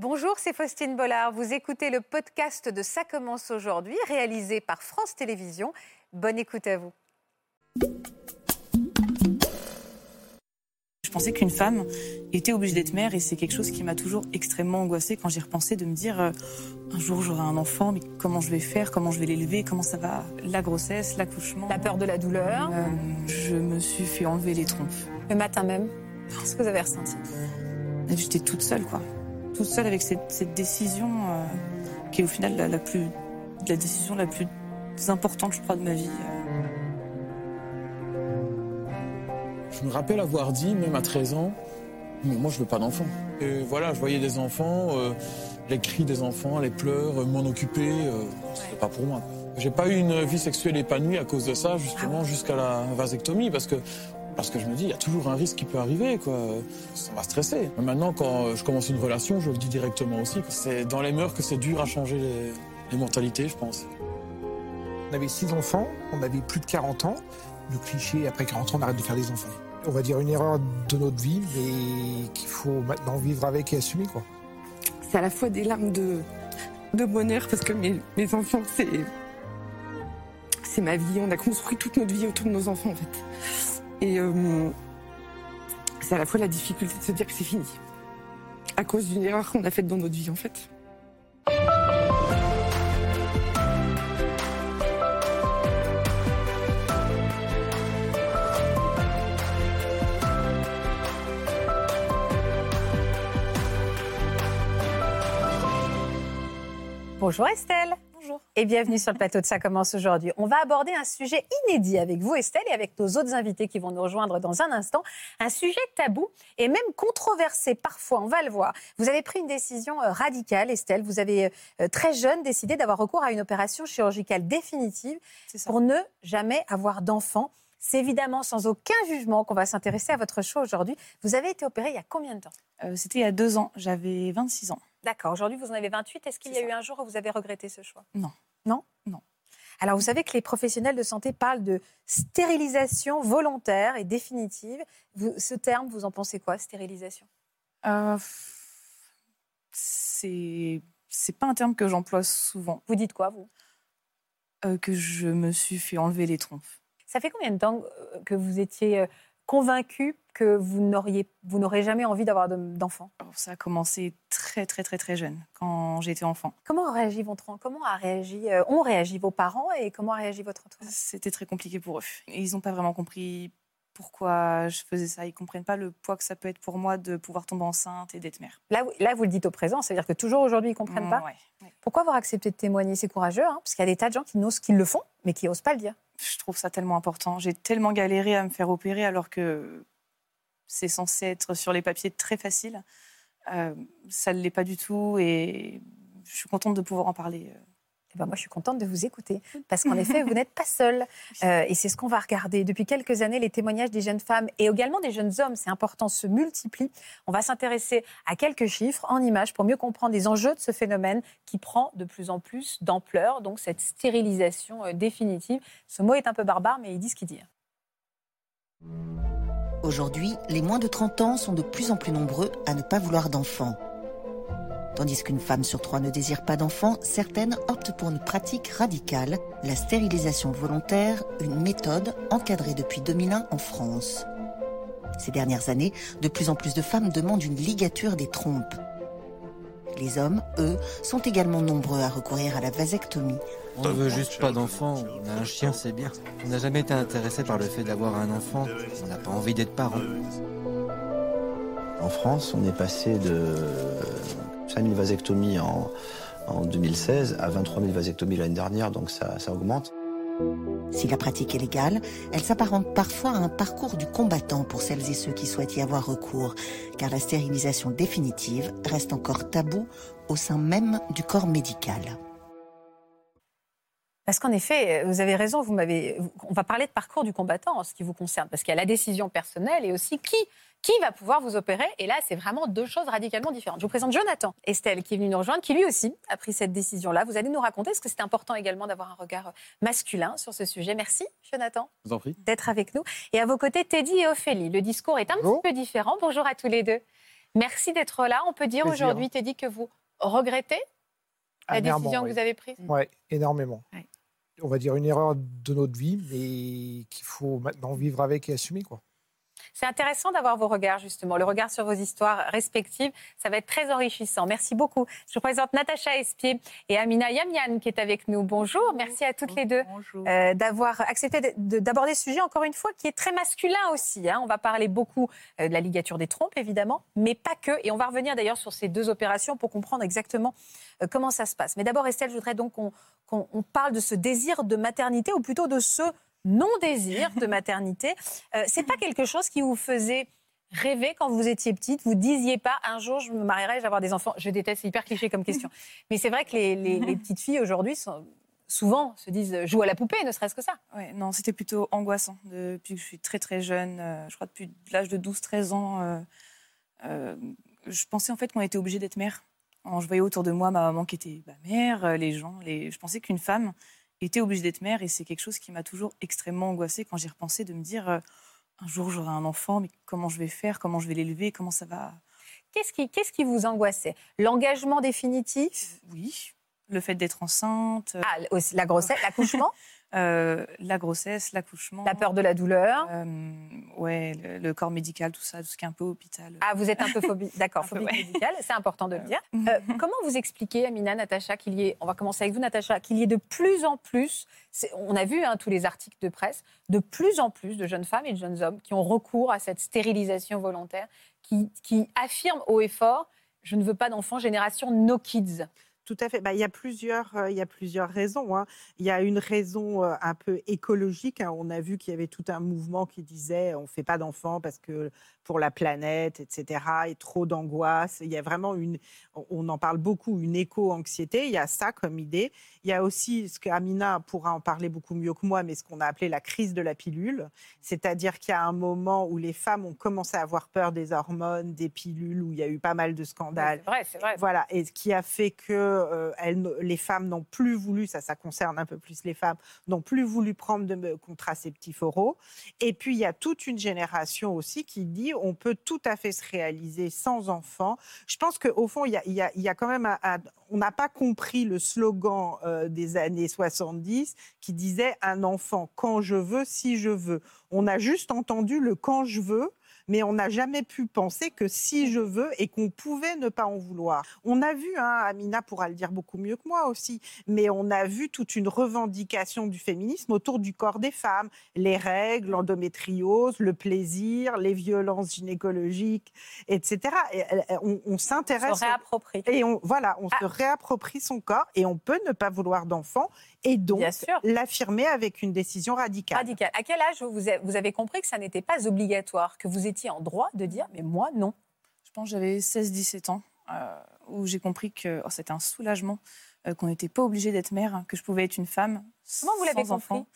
Bonjour, c'est Faustine Bollard. Vous écoutez le podcast de Ça commence aujourd'hui, réalisé par France Télévisions. Bonne écoute à vous. Je pensais qu'une femme était obligée d'être mère et c'est quelque chose qui m'a toujours extrêmement angoissée quand j'y repensais de me dire euh, un jour j'aurai un enfant, mais comment je vais faire, comment je vais l'élever, comment ça va, la grossesse, l'accouchement? La peur de la douleur? Euh, je me suis fait enlever les trompes. Le matin même, qu'est-ce que vous avez ressenti? J'étais toute seule, quoi. Toute seule avec cette, cette décision euh, qui est au final la, la, plus, la décision la plus importante, je crois, de ma vie. Je me rappelle avoir dit, même à 13 ans, mais moi je veux pas d'enfant. Et voilà, je voyais des enfants, euh, les cris des enfants, les pleurs, euh, m'en occuper, euh, c'était pas pour moi. J'ai pas eu une vie sexuelle épanouie à cause de ça, justement, jusqu'à la vasectomie, parce que parce que je me dis, il y a toujours un risque qui peut arriver, quoi. Ça va stresser. Maintenant, quand je commence une relation, je le dis directement aussi. C'est dans les mœurs que c'est dur à changer les, les mentalités, je pense. On avait six enfants, on avait plus de 40 ans. Le cliché, après 40 ans, on arrête de faire des enfants. On va dire une erreur de notre vie, mais qu'il faut maintenant vivre avec et assumer, quoi. C'est à la fois des larmes de, de bonheur, parce que mes, mes enfants, c'est. C'est ma vie. On a construit toute notre vie autour de nos enfants, en fait. Et euh, c'est à la fois la difficulté de se dire que c'est fini. À cause d'une erreur qu'on a faite dans notre vie, en fait. Bonjour Estelle. Bonjour. Et bienvenue sur le plateau de Ça commence aujourd'hui. On va aborder un sujet inédit avec vous Estelle et avec nos autres invités qui vont nous rejoindre dans un instant. Un sujet tabou et même controversé parfois, on va le voir. Vous avez pris une décision euh, radicale Estelle. Vous avez euh, très jeune décidé d'avoir recours à une opération chirurgicale définitive pour ne jamais avoir d'enfant. C'est évidemment sans aucun jugement qu'on va s'intéresser à votre choix aujourd'hui. Vous avez été opérée il y a combien de temps? Euh, C'était il y a deux ans. J'avais 26 ans. D'accord. Aujourd'hui, vous en avez 28. Est-ce qu'il y a eu un jour où vous avez regretté ce choix? Non. Non? Non. Alors, vous savez que les professionnels de santé parlent de stérilisation volontaire et définitive. Vous, ce terme, vous en pensez quoi, stérilisation? Euh, C'est c'est pas un terme que j'emploie souvent. Vous dites quoi, vous? Euh, Que je me suis fait enlever les trompes. Ça fait combien de temps que vous étiez convaincu que vous n'auriez, vous n'aurez jamais envie d'avoir d'enfants Ça a commencé très très très très jeune, quand j'étais enfant. Comment votre, comment a réagi, euh, ont réagi vos parents et comment a réagi votre entourage? C'était très compliqué pour eux. Ils n'ont pas vraiment compris pourquoi je faisais ça. Ils comprennent pas le poids que ça peut être pour moi de pouvoir tomber enceinte et d'être mère. Là, là, vous le dites au présent, c'est-à-dire que toujours aujourd'hui, ils comprennent Mmh, pas. ouais, ouais. Pourquoi avoir accepté de témoigner? C'est courageux, hein, parce qu'il y a des tas de gens qui n'osent, qui le font, mais qui n'osent pas le dire. Je trouve ça tellement important. J'ai tellement galéré à me faire opérer alors que c'est censé être sur les papiers très facile. Euh, ça ne l'est pas du tout et je suis contente de pouvoir en parler. Eh ben, moi, je suis contente de vous écouter, parce qu'en effet, vous n'êtes pas seule. Euh, et c'est ce qu'on va regarder. Depuis quelques années, les témoignages des jeunes femmes et également des jeunes hommes, c'est important, se multiplient. On va s'intéresser à quelques chiffres en images pour mieux comprendre les enjeux de ce phénomène qui prend de plus en plus d'ampleur, donc cette stérilisation euh, définitive. Ce mot est un peu barbare, mais il dit ce qu'il dit. Aujourd'hui, les moins de 30 ans sont de plus en plus nombreux à ne pas vouloir d'enfants. Tandis qu'une femme sur trois ne désire pas d'enfants, certaines optent pour une pratique radicale, la stérilisation volontaire, une méthode encadrée depuis 2001 en France. Ces dernières années, de plus en plus de femmes demandent une ligature des trompes. Les hommes, eux, sont également nombreux à recourir à la vasectomie. On ne veut juste pas d'enfant. On a un chien, c'est bien. On n'a jamais été intéressé par le fait d'avoir un enfant. On n'a pas envie d'être parent. En France, on est passé de 5 000 vasectomies en, en 2016 à 23 000 vasectomies l'année dernière, donc ça, ça augmente. Si la pratique est légale, elle s'apparente parfois à un parcours du combattant pour celles et ceux qui souhaitent y avoir recours, car la stérilisation définitive reste encore tabou au sein même du corps médical. Parce qu'en effet, vous avez raison, vous m'avez. On va parler de parcours du combattant en ce qui vous concerne, parce qu'il y a la décision personnelle et aussi qui, qui va pouvoir vous opérer. Et là, c'est vraiment deux choses radicalement différentes. Je vous présente Jonathan Estelle, qui est venu nous rejoindre, qui lui aussi a pris cette décision-là. Vous allez nous raconter, parce que c'est important également d'avoir un regard masculin sur ce sujet. Merci, Jonathan, d'être avec nous. Et à vos côtés, Teddy et Ophélie. Le discours est un Bonjour. petit peu différent. Bonjour à tous les deux. Merci d'être là. On peut dire aujourd'hui, Teddy, que vous regrettez la décision que oui. vous avez prise? Ouais, énormément. Ouais. On va dire une erreur de notre vie, mais qu'il faut maintenant vivre avec et assumer. Quoi. C'est intéressant d'avoir vos regards, justement, le regard sur vos histoires respectives. Ça va être très enrichissant. Merci beaucoup. Je vous présente Natacha Espier et Amina Yamian qui est avec nous. Bonjour. Merci à toutes les deux euh, d'avoir accepté de- de- d'aborder ce sujet, encore une fois, qui est très masculin aussi. hein. On va parler beaucoup euh, de la ligature des trompes, évidemment, mais pas que. Et on va revenir d'ailleurs sur ces deux opérations pour comprendre exactement euh, comment ça se passe. Mais d'abord, Estelle, je voudrais donc qu'on qu'on- on parle de ce désir de maternité, ou plutôt de ce non-désir de maternité. Euh, c'est pas quelque chose qui vous faisait rêver quand vous étiez petite Vous disiez pas un jour je me marierai, je vais avoir des enfants Je déteste, c'est hyper cliché comme question. Mais c'est vrai que les, petites filles aujourd'hui sont- souvent se disent euh, joue à la poupée, ne serait-ce que ça. Non, c'était plutôt angoissant depuis que je suis très très jeune. euh, je crois depuis l'âge de 12-13 ans. euh, je pensais en fait qu'on était obligé d'être mère. Je voyais autour de moi ma maman qui était bah, mère, les gens, je pensais qu'une femme était obligée d'être mère et c'est quelque chose qui m'a toujours extrêmement angoissée quand j'y repensais de me dire euh, un jour j'aurai un enfant, mais comment je vais faire, comment je vais l'élever, comment ça va. Qu'est-ce qui, qu'est-ce qui vous angoissait? L'engagement définitif? Oui, le fait d'être enceinte, euh, Ah, la grossesse, l'accouchement, euh, la grossesse, l'accouchement. la peur de la douleur. Euh, ouais, le, le corps médical, tout ça, tout ce qui est un peu hôpital. Ah, vous êtes un peu phobie, d'accord, phobie ouais. médicale, c'est important de le dire. Euh, comment vous expliquez, Amina, Natacha, qu'il y ait, on va commencer avec vous, Natacha, qu'il y ait de plus en plus, on a vu hein, tous les articles de presse, de plus en plus de jeunes femmes et de jeunes hommes qui ont recours à cette stérilisation volontaire, qui, qui affirment haut et fort, je ne veux pas d'enfants, génération no kids. Tout à fait. Bah, il, y a plusieurs, euh, il y a plusieurs raisons. hein. Il y a une raison euh, un peu écologique. hein. On a vu qu'il y avait tout un mouvement qui disait on ne fait pas d'enfants parce que pour la planète, etc. Et trop d'angoisse. Il y a vraiment une, on- en parle beaucoup, une éco-anxiété. Il y a ça comme idée. Il y a aussi ce qu'Amina pourra en parler beaucoup mieux que moi, mais ce qu'on a appelé la crise de la pilule. C'est-à-dire qu'il y a un moment où les femmes ont commencé à avoir peur des hormones, des pilules, où il y a eu pas mal de scandales. C'est vrai, c'est vrai. Voilà, et ce qui a fait que euh, les femmes n'ont plus voulu, ça, ça concerne un peu plus les femmes, n'ont plus voulu prendre de me- contraceptifs oraux. Et puis il y a toute une génération aussi qui dit on peut tout à fait se réaliser sans enfant. Je pense qu'au fond, il y a, quand même on n'a pas compris le slogan euh, des années 70 qui disait un enfant quand je veux, si je veux. On a juste entendu le quand je veux mais on n'a jamais pu penser que si je veux et qu'on pouvait ne pas en vouloir. On a vu, hein, Amina pourra le dire beaucoup mieux que moi aussi, mais on a vu toute une revendication du féminisme autour du corps des femmes, les règles, l'endométriose, le plaisir, les violences gynécologiques, etc. Et, euh, on, on Se s'intéresse réapproprie. et on, voilà, on Ah. se réapproprie son corps et on peut ne pas vouloir d'enfant et donc l'affirmer avec une décision radicale. Radical. À quel âge vous avez, compris que ça n'était pas obligatoire, que vous étiez en droit de dire, mais moi, non? Je pense que j'avais 16-17 ans, euh, où j'ai compris que oh, c'était un soulagement, euh, qu'on n'était pas obligé d'être mère, que je pouvais être une femme Comment vous l'avez sans compris?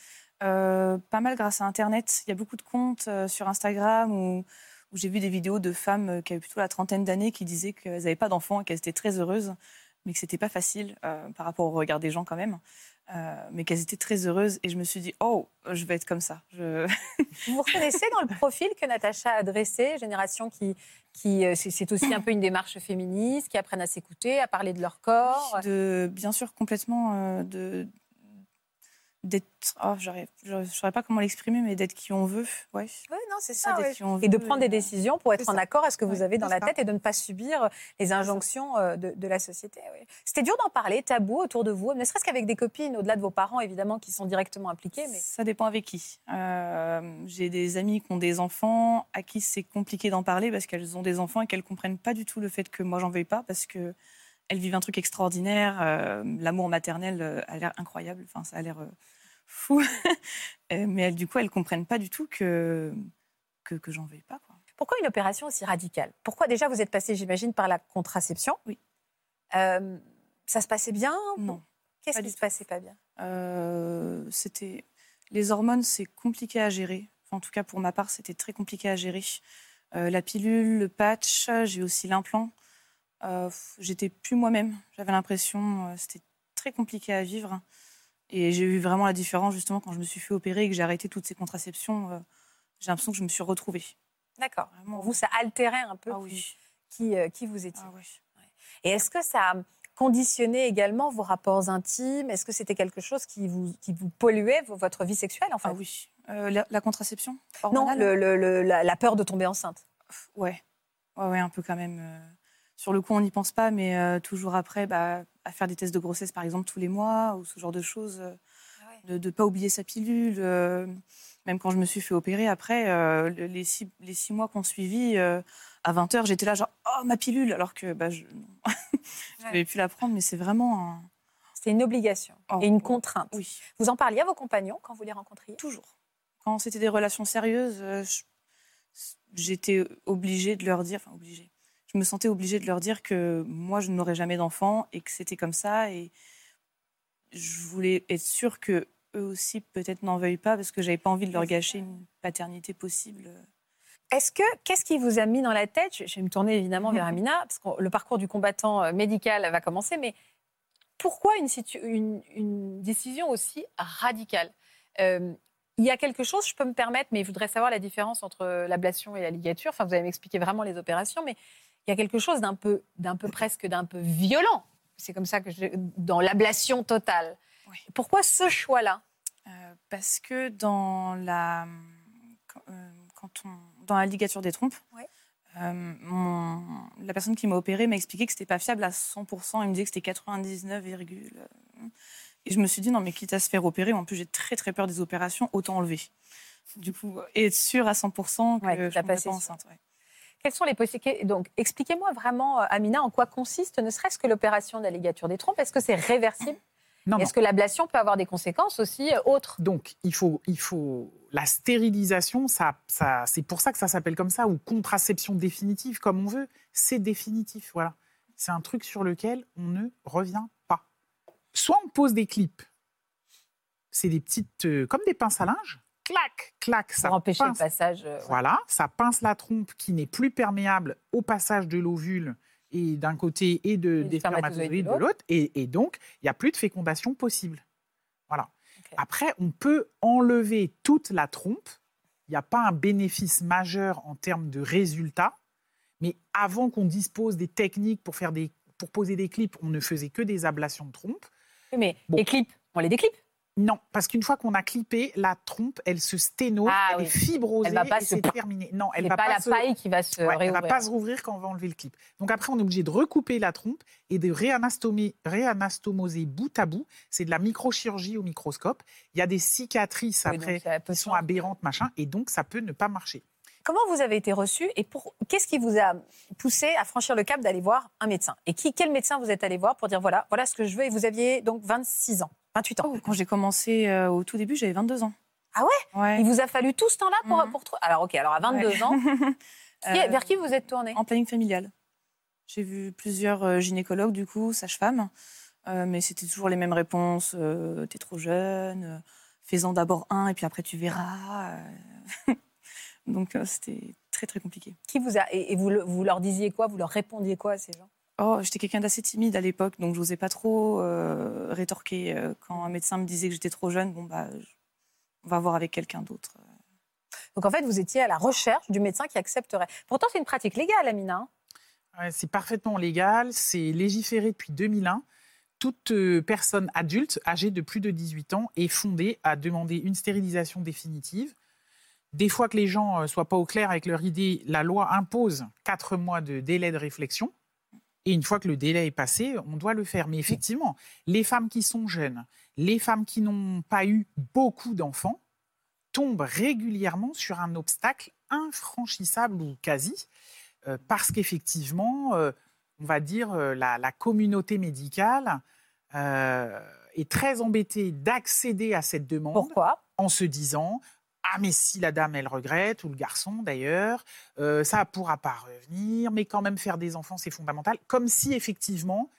Euh, Pas mal grâce à Internet. Il y a beaucoup de comptes euh, sur Instagram où, où j'ai vu des vidéos de femmes euh, qui avaient plutôt la trentaine d'années qui disaient qu'elles n'avaient pas d'enfants et qu'elles étaient très heureuses, mais que c'était pas facile euh, par rapport au regard des gens quand même. Euh, mais qu'elles étaient très heureuses et je me suis dit oh je vais être comme ça je... Vous vous reconnaissez dans le profil que Natacha a dressé, génération qui, qui euh, c'est c'est aussi un peu une démarche féministe, qui apprennent à s'écouter, à parler de leur corps? de bien sûr complètement euh, de d'être oh, je ne saurais pas comment l'exprimer mais d'être qui on veut ouais Oui, non, c'est ça, ouais. qui on Et de veut, prendre des et, euh, décisions pour être en accord à ce que vous Ouais, avez dans la ça. tête et de ne pas subir les injonctions euh, de, de la société. oui. C'était dur d'en parler, tabou autour de vous, ne serait-ce qu'avec des copines, au-delà de vos parents, évidemment, qui sont directement impliqués. Mais... ça dépend avec qui Euh, j'ai des amis qui ont des enfants à qui c'est compliqué d'en parler parce qu'elles ont des enfants et qu'elles comprennent pas du tout le fait que moi j'en veuille pas parce que elles vivent un truc extraordinaire euh, l'amour maternel euh, a l'air incroyable enfin ça a l'air euh, fou Euh, mais elles, du coup elles comprennent pas du tout que que, que j'en veuille pas quoi. Pourquoi une opération aussi radicale? Pourquoi déjà vous êtes passé, j'imagine, par la contraception? Oui. Euh, ça se passait bien non Qu'est-ce qui se passait pas bien? Euh, c'était les hormones, c'est compliqué à gérer. Enfin, en tout cas, pour ma part, c'était très compliqué à gérer. Euh, la pilule, le patch, j'ai aussi l'implant. J'étais plus moi-même. J'avais l'impression, c'était très compliqué à vivre. Et j'ai eu vraiment la différence justement quand je me suis fait opérer et que j'ai arrêté toutes ces contraceptions. euh, j'ai l'impression que je me suis retrouvée. D'accord. Vous, ça altérait un peu Ah qui- oui. qui, euh, qui vous étiez. Ah. Et est-ce que ça a conditionné également vos rapports intimes? Est-ce que c'était quelque chose qui vous, qui vous polluait vo- votre vie sexuelle en fait? Ah oui. Euh, la, la contraception Non, hormonale? le- le- le- la, la peur de tomber enceinte. Ouais. ouais, ouais, un peu quand même. Sur le coup, on n'y pense pas, mais euh, toujours après, bah, à faire des tests de grossesse, par exemple, tous les mois, ou ce genre de choses. euh, De ne pas oublier sa pilule. euh, même quand je me suis fait opérer, après, le- les, six, les six mois qu'on suivit, à 20h, j'étais là, genre, oh, ma pilule Alors que bah, je n'avais plus la prendre, mais c'est vraiment un. C'était une obligation Oh, et une contrainte. Oui. Vous en parliez à vos compagnons quand vous les rencontriez? Toujours. Quand c'était des relations sérieuses, j'étais obligée de leur dire, enfin obligée, je me sentais obligée de leur dire que moi, je n'aurais jamais d'enfant et que c'était comme ça. Et je voulais être sûre que eux aussi, peut-être, n'en veuillent pas parce que j'avais pas envie de leur gâcher une paternité possible. Est-ce que qu'est-ce qui vous a mis dans la tête? Je vais me tourner évidemment vers Amina parce que le parcours du combattant euh, médical va commencer, mais pourquoi une, situ- une- une décision aussi radicale? Euh, Il y a quelque chose, je peux me permettre, mais je voudrais savoir la différence entre l'ablation et la ligature. Enfin, vous allez m'expliquer vraiment les opérations, mais il y a quelque chose d'un peu, d'un peu presque d'un peu violent. C'est comme ça que je, dans l'ablation totale. Oui. Pourquoi ce choix-là? Euh, parce que dans la, quand, euh, quand on, dans la ligature des trompes, euh, mon- la personne qui m'a opéré m'a expliqué que c'était pas fiable à 100%. Il me disait que c'était 99, virgule, euh, et je me suis dit non mais quitte à se faire opérer, en plus j'ai très très peur des opérations, autant enlever. Du coup, et être sûre à 100% que Ouais, je ne pas enceinte. ouais. Quelles sont les possibilités? Donc, expliquez-moi vraiment, euh, Amina, en quoi consiste ne serait-ce que l'opération de la ligature des trompes? Est-ce que c'est réversible? Est-ce que l'ablation peut avoir des conséquences aussi euh, autres? Donc, il faut, il faut la stérilisation, ça, ça, c'est pour ça que ça s'appelle comme ça, ou contraception définitive, comme on veut. C'est définitif, voilà. C'est un truc sur lequel on ne revient pas. Soit on pose des clips, c'est des petites, euh, comme des pinces à linge, clac, clac, ça pour empêcher le pince. passage euh. Voilà, ça pince la trompe qui n'est plus perméable au passage de l'ovule et d'un côté et de, Et des spermatozoïde spermatozoïdes de l'autre, et, et donc il n'y a plus de fécondation possible. Voilà. Après, on peut enlever toute la trompe. Il n'y a pas un bénéfice majeur en termes de résultats, mais avant qu'on dispose des techniques pour faire des pour poser des clips, on ne faisait que des ablations de trompe. Mais Bon. les clips, on les déclipe Non, parce qu'une fois qu'on a clippé, la trompe, elle se sténose, Ah elle oui. est fibrosée Elle va pas et se- c'est terminé. Non, elle va pas, pas, la se... paille qui va se Ouais, elle va pas se rouvrir quand on va enlever le clip. Donc après, on est obligé de recouper la trompe et de réanastomer, réanastomoser bout à bout. C'est de la microchirurgie au microscope. Il y a des cicatrices Oui, après qui sont aberrantes, machin, et donc ça peut ne pas marcher. Comment vous avez été reçu et pour qu'est-ce qui vous a poussé à franchir le cap d'aller voir un médecin? Et qui, quel médecin vous êtes allé voir pour dire voilà, voilà ce que je veux? Et vous aviez donc 26 ans, 28 ans. Oh, quand j'ai commencé euh, au tout début, j'avais 22 ans. Ah ouais? Ouais. Il vous a fallu tout ce temps-là pour, Mhm. pour trouver. Alors ok, alors à 22 Ouais. ans, qui- Euh, vers qui vous êtes tourné En planning familial. J'ai vu plusieurs euh, gynécologues, du coup, sages-femmes, euh, mais c'était toujours les mêmes réponses. T'es trop jeune, fais-en d'abord un et puis après tu verras. Donc c'était très très compliqué. Qui vous a et, vous, vous leur disiez quoi? Vous leur répondiez quoi à ces gens? Oh, j'étais quelqu'un d'assez timide à l'époque, donc j'osais pas trop euh, rétorquer. euh, Quand un médecin me disait que j'étais trop jeune, bon bah, je- on va voir avec quelqu'un d'autre. Donc en fait, vous étiez à la recherche du médecin qui accepterait. Pourtant, c'est une pratique légale, Amina. hein. Ouais, c'est parfaitement légal, c'est légiféré depuis 2001. Toute euh, personne adulte âgée de plus de 18 ans est fondée à demander une stérilisation définitive. Des fois que les gens ne soient pas au clair avec leur idée, la loi impose quatre mois de délai de réflexion. Et une fois que le délai est passé, on doit le faire. Mais effectivement, les femmes qui sont jeunes, les femmes qui n'ont pas eu beaucoup d'enfants, tombent régulièrement sur un obstacle infranchissable ou quasi, euh, parce qu'effectivement, euh, on va dire, euh, la, la communauté médicale est très embêtée d'accéder à cette demande Pourquoi? en se disant ah mais si la dame elle regrette ou le garçon d'ailleurs euh, ça pourra pas revenir mais quand même faire des enfants c'est fondamental comme si effectivement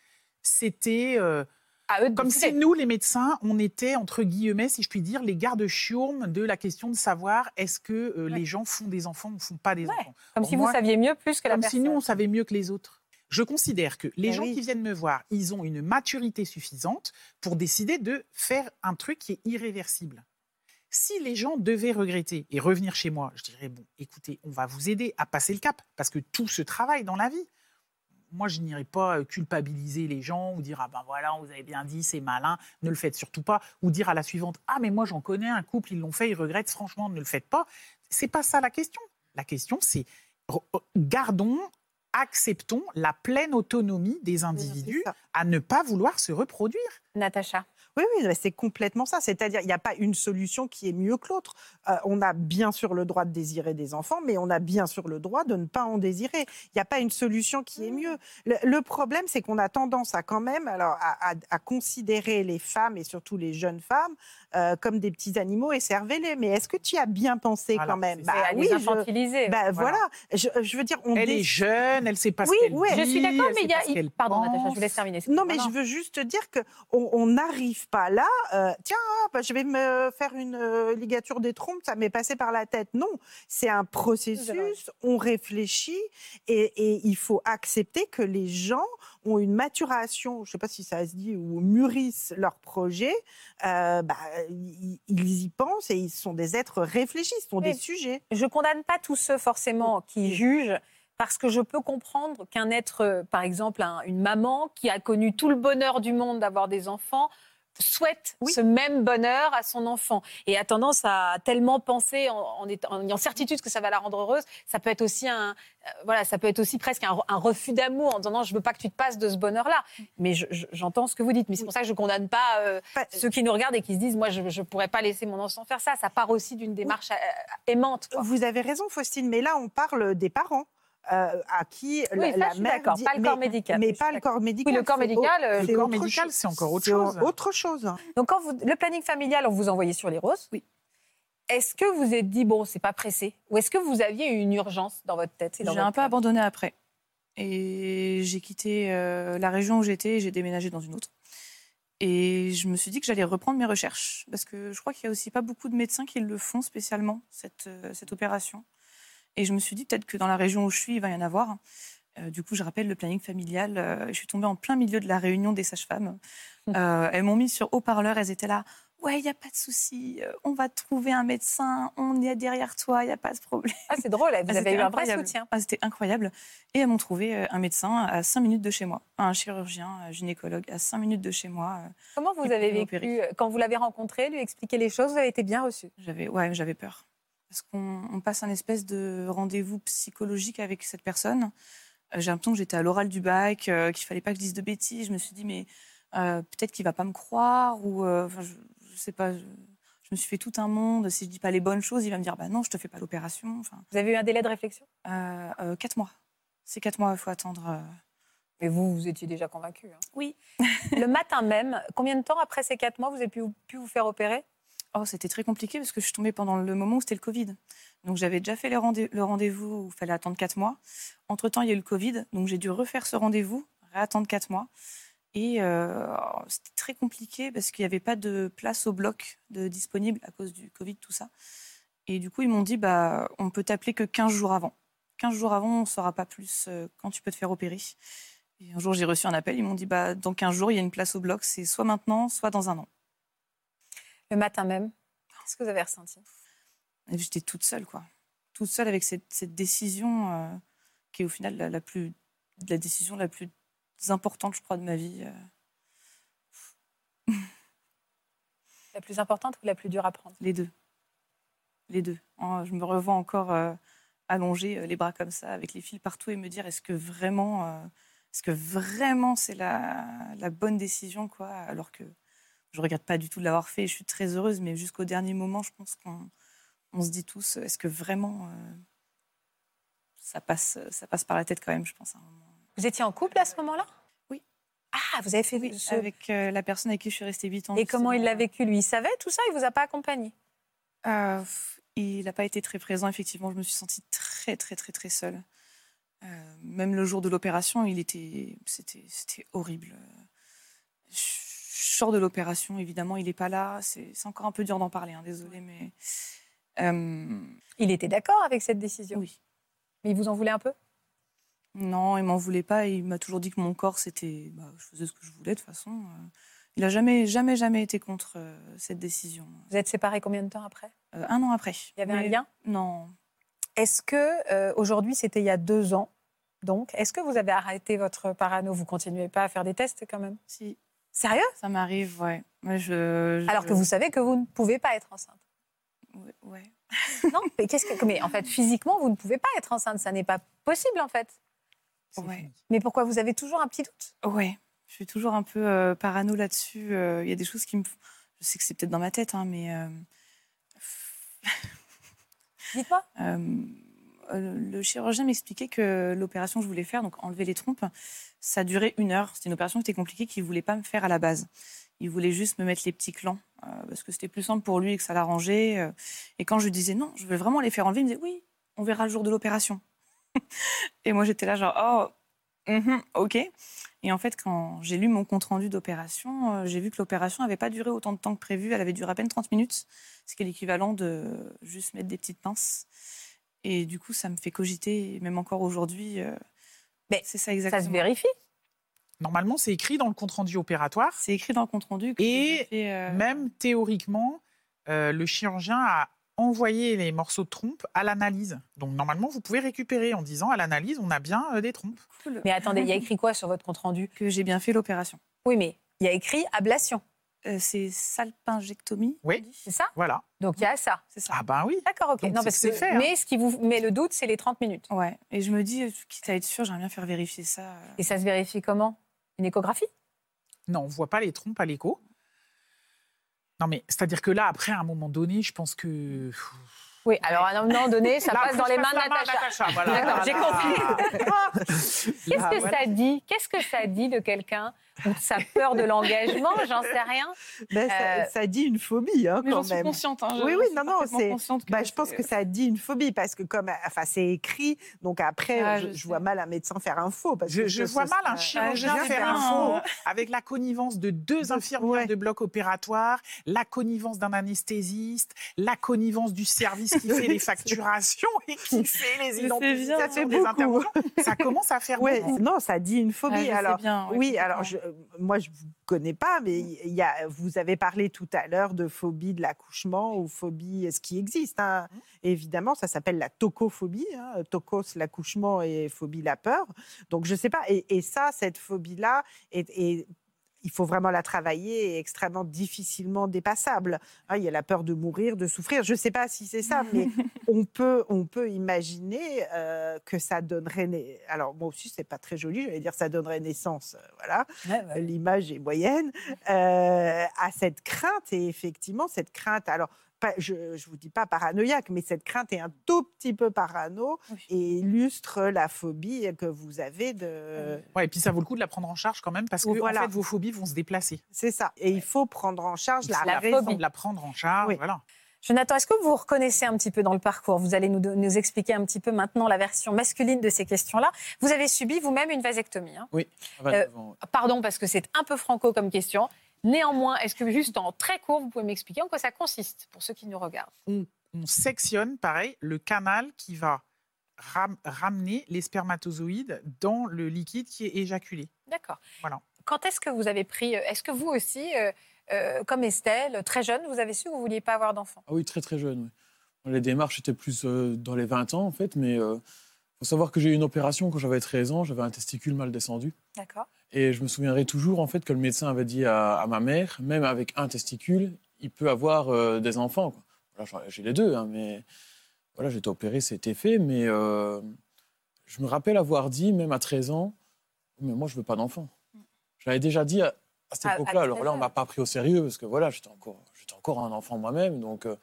c'était euh, À eux de comme si nous les médecins on était entre guillemets si je puis dire les gardes chiourmes de la question de savoir est-ce que euh, les gens font des enfants ou font pas des Ouais, enfants Comme Pour si moi, vous saviez mieux plus que la comme si personne. nous, on savait mieux que les autres. Je considère que les Ben gens oui. qui viennent me voir, ils ont une maturité suffisante pour décider de faire un truc qui est irréversible. Si les gens devaient regretter et revenir chez moi, je dirais, bon, écoutez, on va vous aider à passer le cap, parce que tout se travaille dans la vie. moi, je n'irai pas euh, culpabiliser les gens ou dire ah ben voilà, vous avez bien dit, c'est malin, ne le faites surtout pas, ou dire à la suivante ah mais moi j'en connais un couple, ils l'ont fait, ils regrettent, franchement, ne le faites pas. C'est pas ça la question. La question, c'est gardons, acceptons la pleine autonomie des individus à ne pas vouloir se reproduire. Natacha. Oui, oui, mais c'est complètement ça. C'est-à-dire, il n'y a pas une solution qui est mieux que l'autre. Euh, on a bien sûr le droit de désirer des enfants, mais on a bien sûr le droit de ne pas en désirer. Il n'y a pas une solution qui est mieux. Le, le problème, c'est qu'on a tendance à quand même, alors, à, à- à considérer les femmes et surtout les jeunes femmes euh, comme des petits animaux et servez-les. Mais est-ce que tu y as bien pensé Voilà, quand même? c'est ça. à les je- infantiliser. bah, Voilà. voilà. Je, je veux dire, on Elle dé- est jeune, elle sait pas Oui, ce qu'elle oui, dit. je suis d'accord, mais il y a. Pardon, Natacha, je vous laisse terminer. Non, mais je veux juste te dire que on on n'arrive pas là. euh, Tiens, bah, je vais me faire une euh, ligature des trompes, ça m'est passé par la tête. Non, c'est un processus. On réfléchit et, et il faut accepter que les gens ont une maturation. Je ne sais pas si ça se dit ou mûrissent leur projet. euh, bah, ils, ils y pensent et ils sont des êtres réfléchis. Ce sont Oui. des sujets. je condamne pas tous ceux forcément qui jugent. Parce que je peux comprendre qu'un être, euh, par exemple, un- une maman qui a connu tout le bonheur du monde d'avoir des enfants, souhaite Oui. ce même bonheur à son enfant et a tendance à tellement penser en, en, étant- en ayant certitude que ça va la rendre heureuse. Ça peut être aussi un, euh, voilà, ça peut être aussi presque un, un refus d'amour en disant non, je veux pas que tu te passes de ce bonheur-là. Mais je- je- j'entends ce que vous dites. Mais c'est pour ça que je condamne pas euh, Pas- ceux qui nous regardent et qui se disent moi je ne pourrais pas laisser mon enfant faire ça. Ça part aussi d'une démarche euh, aimante. quoi. Vous avez raison, Faustine, mais là, on parle des parents. Euh, à qui Oui, la, ça, la je suis mère dit- pas le mais- corps médical. mais Je suis pas le corps médical. Oui, le corps médical, euh, c'est corps autre médical, chose. c'est encore autre chose. autre chose. Donc, quand vous, le planning familial, on vous envoyait sur les roses. Oui. Est-ce que vous êtes dit, bon, c'est pas pressé? Ou est-ce que vous aviez une urgence dans votre tête J'ai un peu abandonné après. Et j'ai quitté euh, la région où j'étais et j'ai déménagé dans une autre. Et je me suis dit que j'allais reprendre mes recherches. Parce que je crois qu'il y a aussi pas beaucoup de médecins qui le font spécialement, cette, euh, cette opération. Et je me suis dit peut-être que dans la région où je suis, il va y en avoir. Euh, du coup, je rappelle le planning familial. euh, je suis tombée en plein milieu de la réunion des sages-femmes. Euh, elles m'ont mis sur haut-parleur. Elles étaient là. Ouais, il n'y a pas de souci. On va trouver un médecin. On est derrière toi. Il n'y a pas de problème. Ah, c'est drôle, vous Ah, avez c'était eu un vrai soutien. Ah, C'était incroyable. Et elles m'ont trouvé un médecin à 5 minutes de chez moi, un chirurgien, un gynécologue à 5 minutes de chez moi. Comment vous avez vécu. Quand vous l'avez rencontré, lui expliquer les choses, vous avez été bien reçu? J'avais, ouais, j'avais peur. Parce qu'on on passe un espèce de rendez-vous psychologique avec cette personne. Euh, J'ai l'impression que j'étais à l'oral du bac, euh, qu'il fallait pas que je dise de bêtises. Je me suis dit, mais euh, peut-être qu'il va pas me croire, ou euh, enfin, je, je sais pas. Je, je me suis fait tout un monde. Si je dis pas les bonnes choses, il va me dire, bah non, je te fais pas l'opération. Enfin, Vous avez eu un délai de réflexion? quatre mois. C'est quatre mois, il faut attendre. Mais vous, vous étiez déjà convaincu. hein. Oui. le matin même, combien de temps après ces quatre mois, vous avez pu, pu vous faire opérer? Oh, c'était très compliqué parce que je suis tombée pendant le moment où c'était le Covid. Donc j'avais déjà fait le rendez-vous où il fallait attendre quatre mois. Entre-temps, il y a eu le Covid, donc j'ai dû refaire ce rendez-vous, réattendre quatre mois. Et euh, c'était très compliqué parce qu'il n'y avait pas de place au bloc disponible à cause du Covid, tout ça. Et du coup, ils m'ont dit, bah, on peut t'appeler que 15 jours avant. 15 jours avant, on ne saura pas plus euh, quand tu peux te faire opérer. Et un jour, j'ai reçu un appel, ils m'ont dit, bah, dans 15 jours, il y a une place au bloc, c'est soit maintenant, soit dans un an. Le matin même, qu'est-ce que vous avez ressenti? J'étais toute seule, quoi. Toute seule avec cette, cette décision euh, qui est au final la, la plus, la décision la plus importante, je crois, de ma vie. euh, La plus importante ou la plus dure à prendre? Les deux. Les deux. Hein, Je me revois encore euh, allongée, euh, les bras comme ça, avec les fils partout, et me dire est-ce que vraiment, est-ce que vraiment c'est la, la bonne décision, quoi Alors que je regrette pas du tout de l'avoir fait. Je suis très heureuse, mais jusqu'au dernier moment, je pense qu'on on se dit tous est-ce que vraiment euh, ça passe, ça passe par la tête quand même, je pense. à un moment. Vous étiez en couple à ce moment-là? Oui. Ah, vous avez fait Oui, ce- avec euh, la personne avec qui je suis restée 8 ans. Et comment il l'a vécu, lui? Il savait tout ça? Il vous a pas accompagné? Euh, il n'a pas été très présent, effectivement. Je me suis sentie très, très, très, très seule. Même le jour de l'opération, il était, c'était, c'était horrible. Je sors de l'opération, évidemment, il n'est pas là. C'est, encore un peu dur d'en parler, hein, désolé, mais euh, Il était d'accord avec cette décision? Oui. Mais il vous en voulait un peu? Non, il m'en voulait pas. Il m'a toujours dit que mon corps, c'était, bah, je faisais ce que je voulais de toute façon. Euh, Il a jamais, jamais, jamais été contre euh, cette décision. Vous êtes séparés combien de temps après? Euh, un an après. Il y avait un lien? Non. Est-ce que euh, aujourd'hui, c'était il y a deux ans, Donc, est-ce que vous avez arrêté votre parano? Vous continuez pas à faire des tests quand même? Si. Sérieux? Ça m'arrive, ouais. Moi, je, je- Alors que vous savez que vous ne pouvez pas être enceinte. Ouais, ouais. Non, mais qu'est-ce que mais en fait physiquement vous ne pouvez pas être enceinte, ça n'est pas possible en fait. Ouais. Mais pourquoi vous avez toujours un petit doute? Ouais. Je suis toujours un peu euh, parano là-dessus. Euh, Il y a des choses qui me. Je sais que c'est peut-être dans ma tête, hein, mais. euh, Dites-moi. Euh, euh, le chirurgien m'expliquait que l'opération que je voulais faire, donc enlever les trompes, ça durait une heure. C'était une opération qui était compliquée qu'il ne voulait pas me faire à la base. Il voulait juste me mettre les petits clans euh, parce que c'était plus simple pour lui et que ça l'arrangeait. euh. Et quand je lui disais non, je veux vraiment les faire enlever, il me disait oui, on verra le jour de l'opération. et moi j'étais là genre oh, mhm, ok. Et en fait, quand j'ai lu mon compte rendu d'opération, euh, j'ai vu que l'opération n'avait pas duré autant de temps que prévu. Elle avait duré à peine 30 minutes, ce qui est l'équivalent de juste mettre des petites pinces. Et du coup, ça me fait cogiter, même encore aujourd'hui. Mais c'est ça exactement. Ça se vérifie. Normalement, c'est écrit dans le compte-rendu opératoire. C'est écrit dans le compte-rendu. Et euh, même théoriquement, euh, le chirurgien a envoyé les morceaux de trompe à l'analyse. Donc normalement, vous pouvez récupérer en disant à l'analyse, on a bien euh, des trompes. cool. Mais attendez, il y a écrit quoi sur votre compte rendu que j'ai bien fait l'opération. Oui, mais il y a écrit ablation, Euh, c'est salpingectomie. Oui. c'est ça? Voilà. Donc il y a ça. C'est ça. Ah ben oui. D'accord, ok. Donc, non, parce que fait, hein. mais ce qui vous met le doute, c'est les 30 minutes. Ouais. Et je me dis, euh, quitte à être sûre, j'aimerais bien faire vérifier ça. euh. Et ça se vérifie comment? Une échographie? Non, on voit pas les trompes à l'écho. Non, mais c'est-à-dire que là, après, à un moment donné, je pense que. Oui, alors à un moment donné, ça Là, passe dans les mains de Natacha. Natacha, voilà. D'accord, j'ai compris. Qu'est-ce Là, que voilà. ça dit? Qu'est-ce que ça dit de quelqu'un? Sa peur de l'engagement? J'en sais rien. Ben, ça, Euh, ça dit une phobie, hein, Mais j'en quand suis même. consciente. hein, je- Oui, oui, suis non, non, c'est. Bah, je pense que ça dit une phobie parce que comme, enfin, c'est écrit, donc après, Ah, je, vois mal un médecin faire un faux. Parce Je, que je ce vois mal un chirurgien faire un faux avec la connivence de deux infirmières ouais. de bloc opératoire, la connivence d'un anesthésiste, la connivence du service qui fait les facturations et qui fait les identifications des intervenants. Ça commence à faire Ouais, beaucoup. non, ça dit une phobie. alors, bien, oui, alors je, moi je vous connais pas, mais il y a, vous avez parlé tout à l'heure de phobie de l'accouchement ou phobie, ce qui existe. hein. Mmh. Évidemment, ça s'appelle la tocophobie. Hein. Tokos, l'accouchement, et phobie, la peur. Donc je sais pas. Et, et ça, cette phobie-là, est, est- il faut vraiment la travailler, est extrêmement difficilement dépassable. Hein, il y a la peur de mourir, de souffrir. Je ne sais pas si c'est ça, mais on peut, on peut imaginer euh, que ça donnerait. nai- Alors moi aussi, c'est pas très joli. J'allais dire ça donnerait naissance. euh, voilà, l'image est moyenne euh, à cette crainte. Et effectivement, cette crainte. Alors je ne vous dis pas paranoïaque, mais cette crainte est un tout petit peu parano Oui. et illustre la phobie que vous avez de. Ouais, et puis ça vaut le coup de la prendre en charge quand même parce que Voilà. en fait, vos phobies vont se déplacer. C'est ça. Et il faut prendre en charge la, La raison. phobie. De la prendre en charge, Oui. voilà. Jonathan, est-ce que vous vous reconnaissez un petit peu dans le parcours? Vous allez nous, expliquer un petit peu maintenant la version masculine de ces questions-là. Vous avez subi vous-même une vasectomie. hein Oui, à 29 ans. Pardon, parce que c'est un peu franco comme question. Néanmoins, est-ce que juste en très court, vous pouvez m'expliquer en quoi ça consiste pour ceux qui nous regardent? On, on sectionne, pareil, le canal qui va ram- ramener les spermatozoïdes dans le liquide qui est éjaculé. D'accord. Voilà. Quand est-ce que vous avez pris euh, Est-ce que vous aussi, euh, euh, comme Estelle, très jeune, vous avez su que vous ne vouliez pas avoir d'enfant? Ah oui, très très jeune. oui. Les démarches étaient plus euh, dans les 20 ans en fait, mais il faut savoir que j'ai eu une opération quand j'avais 13 ans, j'avais un testicule mal descendu. D'accord. Et je me souviendrai toujours en fait que le médecin avait dit à, à ma mère, même avec un testicule, il peut avoir euh, des enfants. quoi. Voilà, j'ai les deux, hein, mais voilà, j'ai été opéré, c'était fait. Mais euh, je me rappelle avoir dit, même à 13 ans, mais moi je veux pas d'enfant. Je l'avais déjà dit à, à cette époque-là. Alors 13 là, on m'a pas pris au sérieux parce que voilà, j'étais encore, j'étais encore un enfant moi-même, donc euh,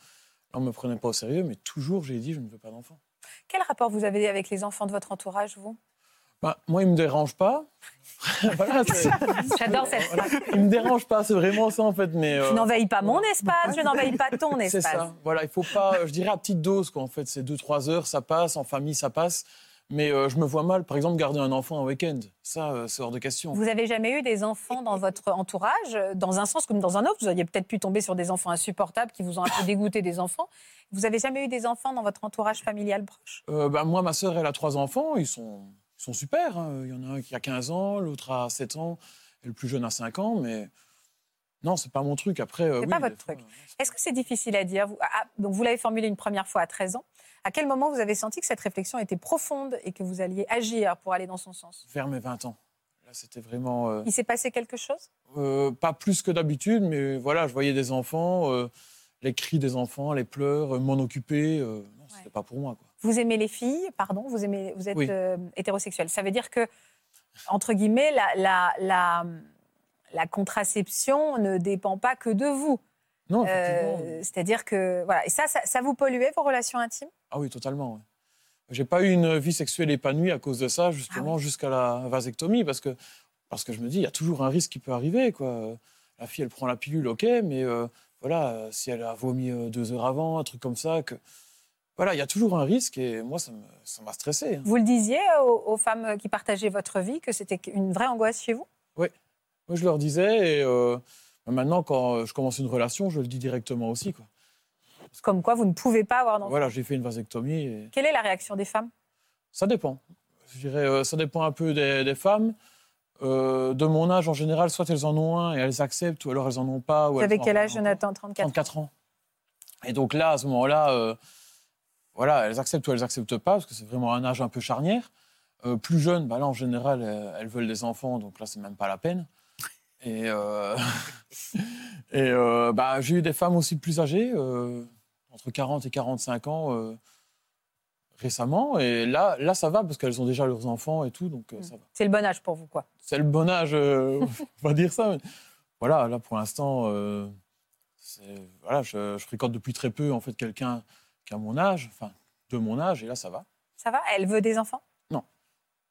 on me prenait pas au sérieux. Mais toujours, j'ai dit, je ne veux pas d'enfant. Quel rapport vous avez avec les enfants de votre entourage, vous? Bah, moi, il me dérange pas. voilà, c'est- J'adore cette voilà. Il me dérange pas, c'est vraiment ça en fait. Mais Je euh, n'envahis pas mon espace, je n'envahis pas ton c'est espace. ça. Voilà, il faut pas. Je dirais à petite dose quoi. En fait, c'est deux trois heures, ça passe. En famille, ça passe. Mais euh, je me vois mal, par exemple, garder un enfant un week-end. Ça, euh, c'est hors de question. Vous avez jamais eu des enfants dans votre entourage, dans un sens comme dans un autre? Vous auriez peut-être pu tomber sur des enfants insupportables qui vous ont un peu dégoûté des enfants. Vous avez jamais eu des enfants dans votre entourage familial proche? Euh, bah, moi, ma sœur, elle a trois enfants. Ils sont, ils sont super. hein. Il y en a un qui a 15 ans, l'autre a 7 ans, et le plus jeune a 5 ans. Mais non, c'est pas mon truc. Après, euh, C'est oui, pas votre truc. euh, Est-ce que c'est difficile à dire? Vous, ah, Donc vous l'avez formulé une première fois à 13 ans. À quel moment vous avez senti que cette réflexion était profonde et que vous alliez agir pour aller dans son sens? Vers mes 20 ans. Là, c'était vraiment. euh, Il s'est passé quelque chose? euh, pas plus que d'habitude, mais voilà, je voyais des enfants, les cris des enfants, les pleurs, m'en occuper. non, c'était pas pour moi. Quoi. Vous aimez les filles, pardon, vous, aimez, vous êtes Oui. euh, hétérosexuel. Ça veut dire que, entre guillemets, la, la, la, la contraception ne dépend pas que de vous. Non, Euh. C'est-à-dire que, voilà. Et ça, ça, ça vous polluait vos relations intimes? Ah oui, totalement. ouais. J'ai pas eu une vie sexuelle épanouie à cause de ça, justement, Ah jusqu'à la vasectomie, parce que, parce que je me dis, il y a toujours un risque qui peut arriver. Quoi. La fille, elle prend la pilule, ok, mais euh, voilà, si elle a vomi euh, deux heures avant, un truc comme ça, que voilà, il y a toujours un risque, et moi, ça m'a stressé. hein. Vous le disiez aux, aux femmes qui partageaient votre vie que c'était une vraie angoisse chez vous? Moi, je leur disais, et euh, maintenant, quand je commence une relation, je le dis directement aussi. Quoi. Comme quoi, vous ne pouvez pas avoir d'enfant. Voilà, j'ai fait une vasectomie. Et... Quelle est la réaction des femmes? Ça dépend. Je dirais, euh, ça dépend un peu des, des femmes. Euh, de mon âge, en général, soit elles en ont un et elles acceptent, ou alors elles en ont pas. ou Vous avez quel âge. Jonathan? 34 34 ans. Et donc là, à ce moment-là, euh, voilà, elles acceptent ou elles acceptent pas, parce que c'est vraiment un âge un peu charnière. Euh, plus jeunes, bah là, en général, elles, elles veulent des enfants, donc là, c'est même pas la peine. Et, euh, et euh, bah, j'ai eu des femmes aussi plus âgées, euh, entre 40 et 45 ans, euh, récemment. Et là, là, ça va, parce qu'elles ont déjà leurs enfants et tout, donc euh, ça va. C'est le bon âge pour vous, quoi. C'est le bon âge, euh, on va dire ça. mais voilà, là, pour l'instant, euh, voilà, je, je fréquente depuis très peu, en fait, quelqu'un qui a mon âge, enfin, de mon âge, et là, ça va. Ça va? Elle veut des enfants? Non.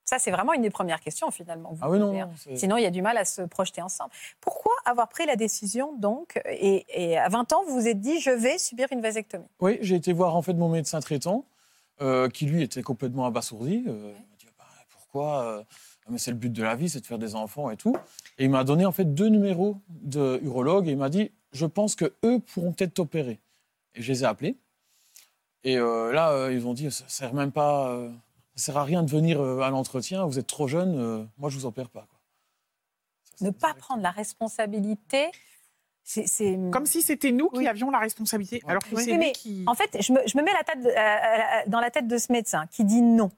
Ça, c'est vraiment une des premières questions, finalement. vous Ah oui, non, Sinon, il y a du mal à se projeter ensemble. Pourquoi avoir pris la décision, donc, et, et à 20 ans, vous vous êtes dit, je vais subir une vasectomie? Oui, j'ai été voir en fait mon médecin traitant, euh, qui lui était complètement abasourdi. Euh, Il m'a dit Bah, pourquoi euh, Mais c'est le but de la vie, c'est de faire des enfants et tout. Et il m'a donné en fait deux numéros de urologue et il m'a dit je pense que eux pourront peut-être t'opérer. Et je les ai appelés. Et euh, là, euh, ils ont dit ça sert même pas, euh, ça sert à rien de venir euh, à l'entretien. Vous êtes trop jeune, euh, moi je vous opère pas. Quoi. Ne pas prendre la responsabilité, c'est... c'est- Comme si c'était nous qui Oui. avions la responsabilité, alors que Oui, c'est mais qui... En fait, je me, je me mets la tête, de- euh, euh, dans la tête de ce médecin qui dit non.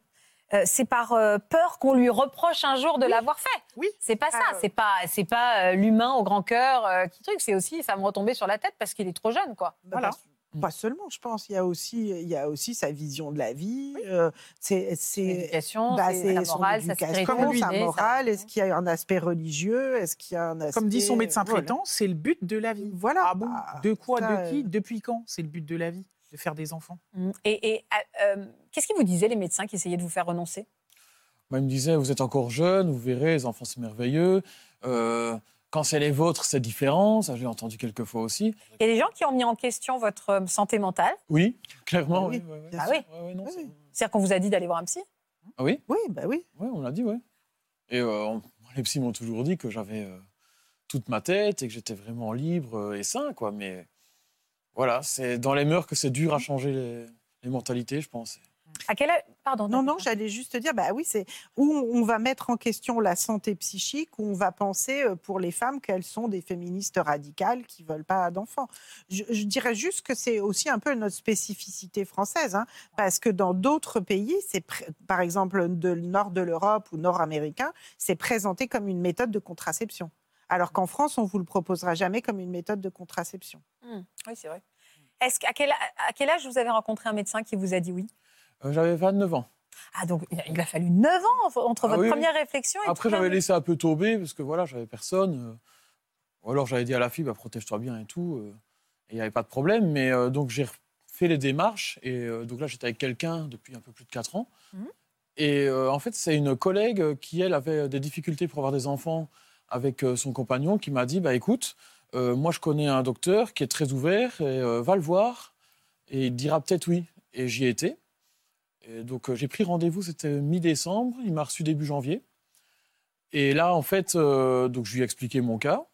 Euh, c'est par euh, peur qu'on lui reproche un jour de l'avoir fait. Oui. C'est pas ça. Ouais. C'est pas, c'est pas euh, l'humain au grand cœur euh, qui truc. C'est aussi, ça me retomber sur la tête parce qu'il est trop jeune, quoi. Voilà. Pas, pas seulement, je pense. Il y a aussi, il y a aussi sa vision de la vie. euh, c'est, L'éducation, bah, c'est sa morale, sa sa- morale. Est-ce qu'il y a un aspect religieux Est-ce qu'il y a un aspect Comme dit son médecin voilà. traitant, c'est le but de la vie. Voilà. Ah bon? Bah, De quoi? Ça, De qui? euh, Depuis quand C'est le but de la vie De faire des enfants? Et, et, euh, euh, qu'est-ce qu'ils vous disaient, les médecins qui essayaient de vous faire renoncer? Moi, il me disait, vous êtes encore jeune, vous verrez, les enfants, c'est merveilleux. Euh, quand c'est les vôtres, c'est différent. Ça, j'ai entendu quelques fois aussi. Il y a des gens qui ont mis en question votre euh, santé mentale. Oui, clairement. Oui, oui, oui, oui. Ah oui Ouais, ouais, Oui, oui. C'est-à-dire qu'on vous a dit d'aller voir un psy? Ah oui, Oui, bah oui. ouais, on l'a dit, oui. Et euh, on- les psys m'ont toujours dit que j'avais euh, toute ma tête et que j'étais vraiment libre et sain, quoi. Mais voilà, c'est dans les mœurs que c'est dur à changer les, les mentalités, je pense. À quel âge Pardon. Non, non, j'allais juste te dire, bah oui, c'est où on va mettre en question la santé psychique, où on va penser euh, pour les femmes qu'elles sont des féministes radicales qui veulent pas d'enfants. Je, je dirais juste que c'est aussi un peu notre spécificité française, hein, parce que dans d'autres pays, c'est par exemple de nord de l'Europe ou nord-américain, c'est présenté comme une méthode de contraception. Alors qu'en France, on vous le proposera jamais comme une méthode de contraception. Mm. Oui, c'est vrai. Est-ce qu'à quel, à quel âge vous avez rencontré un médecin qui vous a dit oui? J'avais 29 ans. Ah, donc il a- fallu 9 ans entre Ah votre oui, oui. première réflexion et Après, j'avais laissé un peu tomber parce que voilà, j'avais personne. euh, Ou alors j'avais dit à la fille, bah, protège-toi bien et tout. euh, Et il n'y avait pas de problème. Mais euh, donc j'ai fait les démarches. Et euh, donc là, j'étais avec quelqu'un depuis un peu plus de 4 ans. Mhm. Et euh, en fait, c'est une collègue qui, elle, avait des difficultés pour avoir des enfants avec euh, son compagnon qui m'a dit, bah écoute, euh, moi je connais un docteur qui est très ouvert et euh, va le voir et il dira peut-être oui. Et j'y ai été. Et donc euh, j'ai pris rendez-vous, c'était mi-décembre, il m'a reçu début janvier. Et là, en fait, euh, donc je lui ai expliqué mon cas.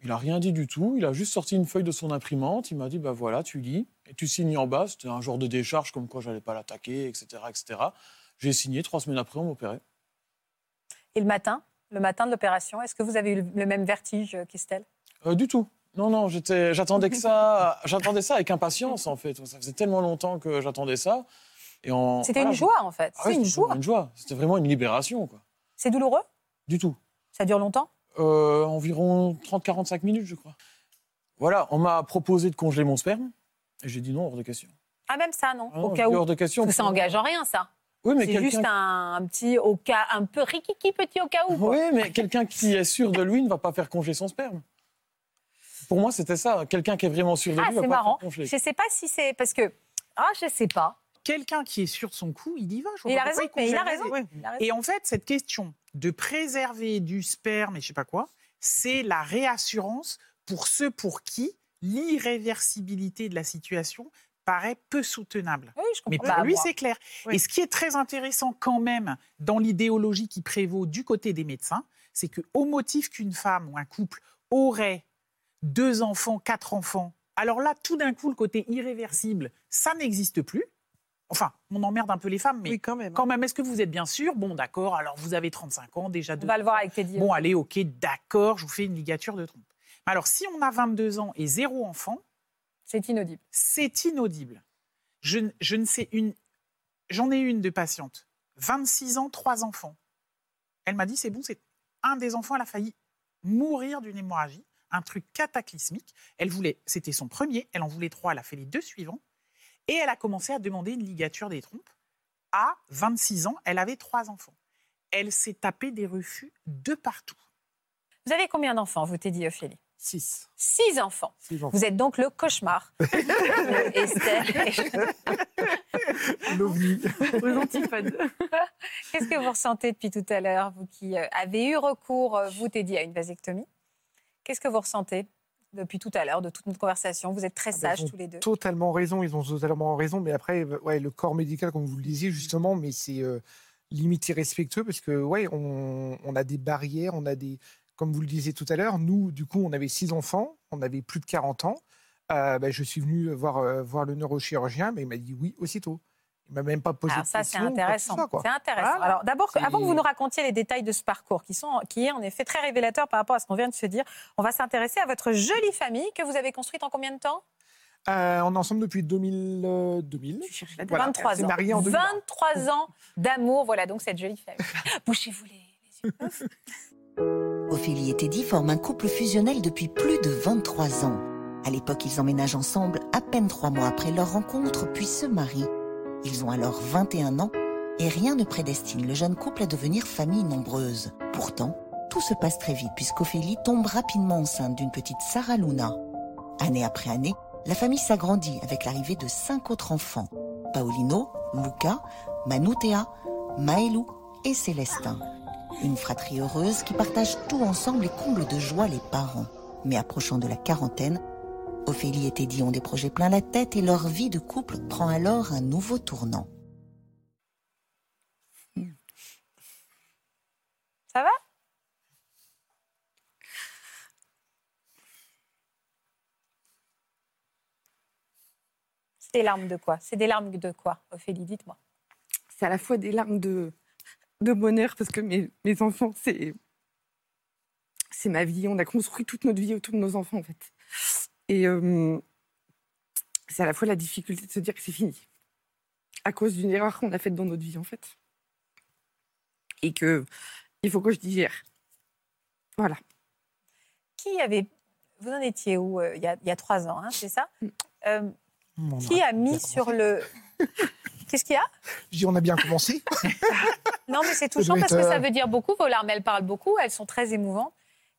Il n'a rien dit du tout. Il a juste sorti une feuille de son imprimante. Il m'a dit, bah voilà, tu lis et tu signes en bas. C'était un genre de décharge comme quoi j'allais pas l'attaquer, etc., etc. J'ai signé. Trois semaines après, on m'opérait. Et le matin, le matin de l'opération, est-ce que vous avez eu le- même vertige qu'Estelle? Euh, du tout. Non, non, j'attendais que ça, j'attendais ça avec impatience en fait. Ça faisait tellement longtemps que j'attendais ça. Et C'était voilà, une joie, en fait. Ah C'est ouais, une c'était joie. Une joie. C'était vraiment une libération, quoi. C'est douloureux? Du tout. Ça dure longtemps? Euh, environ 30-45 minutes, je crois. Voilà, on m'a proposé de congeler mon sperme. Et j'ai dit non, hors de question. Ah, même ça, non? Ah Au cas où. hors de question. Parce que ça engage en rien, ça. Oui, mais C'est juste un, un petit au cas, un peu rikiki petit au cas où. quoi. Oui, mais quelqu'un qui est sûr de lui ne va pas faire congeler son sperme. Pour moi, c'était ça. Quelqu'un qui est vraiment sûr de Ah, lui va c'est pas marrant. faire congeler. Je sais pas si c'est parce que ah, je sais pas. Quelqu'un qui est de son coup, il y va. je Il a raison, mais il a congèle. raison. Il a raison. Et en fait, cette question de préserver du sperme et je sais pas quoi, c'est la réassurance pour ceux pour qui l'irréversibilité de la situation paraît peu soutenable. Oui, je Mais pour Bah, lui, c'est clair. Et ce qui est très intéressant quand même dans l'idéologie qui prévaut du côté des médecins, c'est que au motif qu'une femme ou un couple aurait deux enfants, quatre enfants, alors là, tout d'un coup, le côté irréversible, ça n'existe plus. Enfin, on emmerde un peu les femmes, mais Oui, quand même. quand même, est-ce que vous êtes bien sûr? Bon, d'accord, alors vous avez 35 ans, déjà On deux va le voir avec Teddy. Bon, allez, ok, d'accord, je vous fais une ligature de trompe. Mais Alors, si on a 22 ans et zéro enfant, C'est inaudible. c'est inaudible. Je, ne- je ne sais une. J'en ai une de patiente, 26 ans, trois enfants. Elle m'a dit c'est bon, c'est un des enfants, elle a failli mourir d'une hémorragie, un truc cataclysmique. Elle voulait, c'était son premier, elle en voulait trois, elle a fait les deux suivants, et elle a commencé à demander une ligature des trompes. À 26 ans, elle avait trois enfants. Elle s'est tapée des refus de partout. Vous avez combien d'enfants, vous, Teddy Ophélie? Six. Six enfants. Six enfants. Vous êtes donc le cauchemar. Esther. L'OVNI. Aux antipodes. Qu'est-ce que vous ressentez depuis tout à l'heure, vous qui euh, avez eu recours, euh, vous, Teddy, à une vasectomie? Qu'est-ce que vous ressentez? Depuis tout à l'heure, de toute notre conversation Vous êtes très Ah ben, sages tous les deux. Totalement raison, ils ont totalement raison. Mais après, euh, ouais, le corps médical, comme vous le disiez justement, mais c'est euh, limite irrespectueux parce que ouais, on, on a des barrières, on a des, comme vous le disiez tout à l'heure, nous, du coup, on avait six enfants, on avait plus de 40 ans. Euh, ben, je suis venu voir, euh, voir le neurochirurgien, mais il m'a dit oui aussitôt. Même pas posé Alors ça, c'est intéressant. C'est intéressant. Voilà. Alors d'abord, avant que vous nous racontiez les détails de ce parcours, qui, sont, qui est en effet très révélateur par rapport à ce qu'on vient de se dire, on va s'intéresser à votre jolie famille que vous avez construite en combien de temps? Euh, on est ensemble depuis 2000. euh, 2000. Tu cherches la date. Voilà, 23 elle s'est ans. en 2001. 23 ans d'amour, voilà donc cette jolie famille. Bouchez-vous les, les yeux. Ophélie et Teddy forment un couple fusionnel depuis plus de 23 ans. À l'époque, ils emménagent ensemble à peine trois mois après leur rencontre, puis se marient. Ils ont alors 21 ans et rien ne prédestine le jeune couple à devenir famille nombreuse. Pourtant, tout se passe très vite puisqu'Ophélie tombe rapidement enceinte d'une petite Sarah Luna. Année après année, la famille s'agrandit avec l'arrivée de cinq autres enfants. Paolino, Luca, Manutea, Maelou et Célestin. Une fratrie heureuse qui partage tout ensemble et comble de joie les parents. Mais approchant de la quarantaine, Ophélie et Teddy ont des projets plein la tête et leur vie de couple prend alors un nouveau tournant. Ça va? C'est des larmes de quoi? C'est des larmes de quoi, Ophélie? Dites-moi. C'est à la fois des larmes de, de bonheur parce que mes, mes enfants, c'est c'est ma vie. On a construit toute notre vie autour de nos enfants, en fait. Et euh, c'est à la fois la difficulté de se dire que c'est fini à cause d'une erreur qu'on a faite dans notre vie, en fait. Et que il faut que je digère. Voilà. Qui avait. Vous en étiez où euh, il y, a, il y a trois ans, hein, c'est ça? Euh, On Qui a mis sur le. Qu'est-ce qu'il y a? Je dis, on a bien commencé. Non, mais c'est touchant parce être, que ça euh, veut dire beaucoup. Vos larmes, elles parlent beaucoup. Elles sont très émouvantes.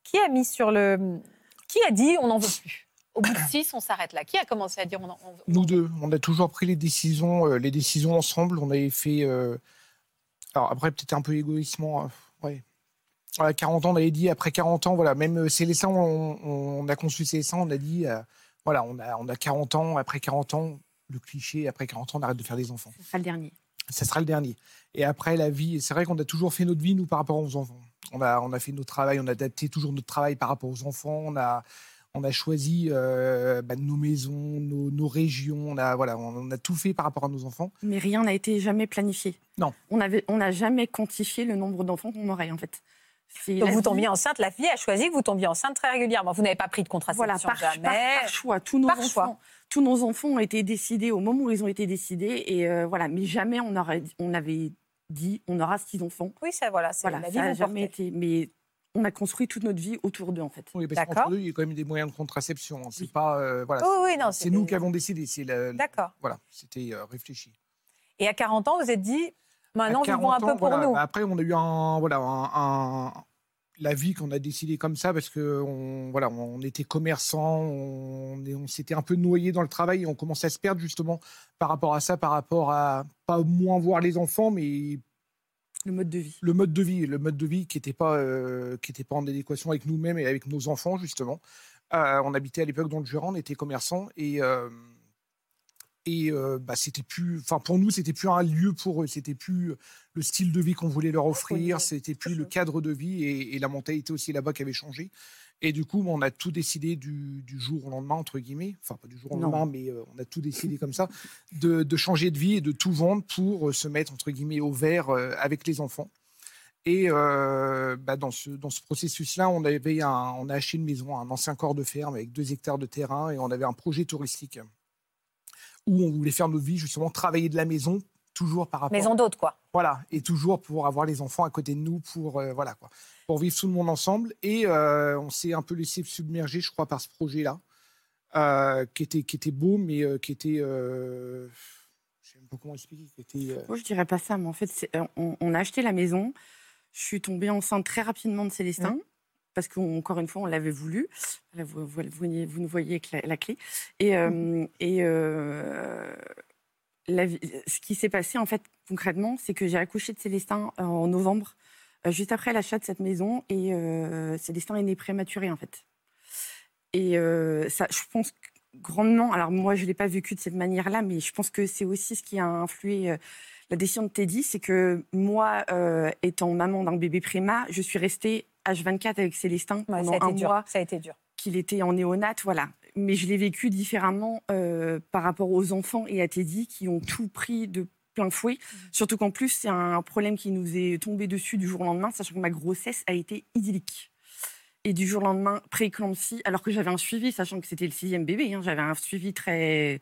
Qui a mis sur le. Qui a dit on n'en veut plus? Au bout de six, on s'arrête là. Qui a commencé à dire on en, on- on- Nous deux, on a toujours pris les décisions, euh, les décisions ensemble. On avait fait. euh, Alors après, peut-être un peu égoïstement. euh, ouais. À 40 ans, on avait dit après 40 ans, voilà, même euh, Célestin, on, on a conçu Célestin, on a dit, euh, voilà, on a, on a 40 ans, après 40 ans, le cliché, après 40 ans, on arrête de faire des enfants. Ce sera le dernier. ça sera le dernier. Et après, la vie, c'est vrai qu'on a toujours fait notre vie, nous, par rapport aux enfants. On a, on a fait notre travail, on a adapté toujours notre travail par rapport aux enfants. On a, on a choisi euh, bah, nos maisons, nos, nos régions. On a, voilà, on a tout fait par rapport à nos enfants. Mais rien n'a été jamais planifié. Non. On avait, on n'a jamais quantifié le nombre d'enfants qu'on aurait en fait. Donc vous tombiez enceinte, la fille a choisi que vous tombiez enceinte très régulièrement. Vous n'avez pas pris de contraception Voilà, par, jamais. par- par choix. Tous nos, Par enfants, choix. tous nos enfants ont été décidés au moment où ils ont été décidés. Et euh, voilà, mais jamais on, aurait, on avait dit on aura six enfants. Oui, ça, voilà, c'est Voilà, la vie ça n'a jamais été. Mais on a construit toute notre vie autour d'eux, en fait. Oui, parce D'accord. qu'entre il y a quand même des moyens de contraception. hein. C'est pas. euh, voilà, Oui, oui, non, c'est nous qui avons décidé. C'est D'accord. Voilà, c'était euh, réfléchi. Et à 40 ans, vous êtes dit, maintenant, vivons un 40 peu pour voilà, nous. bah Après, on a eu un, voilà, un, un- la vie qu'on a décidé comme ça parce que on, voilà, on était commerçants, on, est- on s'était un peu noyé dans le travail et on commençait à se perdre justement par rapport à ça, par rapport à pas moins voir les enfants, mais Le mode de vie. le mode de vie, le mode de vie qui n'était pas, euh, qui était pas en adéquation avec nous-mêmes et avec nos enfants justement. Euh, on habitait à l'époque dans le Jura, on était commerçants et euh, et euh, bah, c'était plus, enfin pour nous c'était plus un lieu pour eux, c'était plus le style de vie qu'on voulait leur offrir, c'était plus le cadre de vie et, et la mentalité aussi là-bas qui avait changé. Et du coup, on a tout décidé du, du jour au lendemain, entre guillemets, enfin pas du jour au Non. lendemain, mais euh, on a tout décidé comme ça, de, de changer de vie et de tout vendre pour euh, se mettre, entre guillemets, au vert euh, avec les enfants. Et bah, dans ce, dans ce processus-là, on, avait un, on a acheté une maison, un ancien corps de ferme avec deux hectares de terrain et on avait un projet touristique où on voulait faire notre vie, justement, travailler de la maison, toujours par rapport Maison d'hôte, quoi. voilà, et toujours pour avoir les enfants à côté de nous, pour euh, voilà quoi, pour vivre tout le monde ensemble. Et euh, on s'est un peu laissé submerger, je crois, par ce projet-là, euh, qui était qui était beau, mais euh, qui était, je sais même pas comment expliquer, qui était. Moi, je dirais pas ça, mais en fait, on, on a acheté la maison. Je suis tombée enceinte très rapidement de Célestin. Parce qu'encore une fois, on l'avait voulu. Là, vous, vous, vous, vous nous voyez avec la, la clé. Et, euh, et la ce qui s'est passé, en fait, concrètement, c'est que j'ai accouché de Célestin en novembre, juste après l'achat de cette maison. Et euh, Célestin est né prématuré, en fait. Et euh, ça, je pense grandement, alors moi, je ne l'ai pas vécu de cette manière-là, mais je pense que c'est aussi ce qui a influé euh, la décision de Teddy, c'est que moi, euh, étant maman d'un bébé préma, je suis restée H24 avec Célestin Ouais, pendant ça a été un dur. mois Ça a été dur. qu'il était en néonate, voilà. Mais je l'ai vécu différemment euh, par rapport aux enfants et à Teddy qui ont tout pris de plein fouet. Surtout qu'en plus, c'est un problème qui nous est tombé dessus du jour au lendemain, sachant que ma grossesse a été idyllique. Et du jour au lendemain, pré-éclampsie, alors que j'avais un suivi, sachant que c'était le sixième bébé, hein, j'avais un suivi très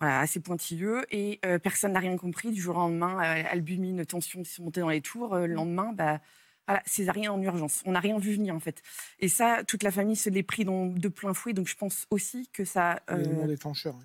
voilà, assez pointilleux et euh, personne n'a rien compris. Du jour au lendemain, euh, albumine, tension qui sont montées dans les tours. Euh, le lendemain, bah, voilà, césarienne en urgence. On n'a rien vu venir en fait. Et ça, toute la famille se l'est pris dans- de plein fouet. Donc je pense aussi que ça, euh, l'élément déclencheur. oui.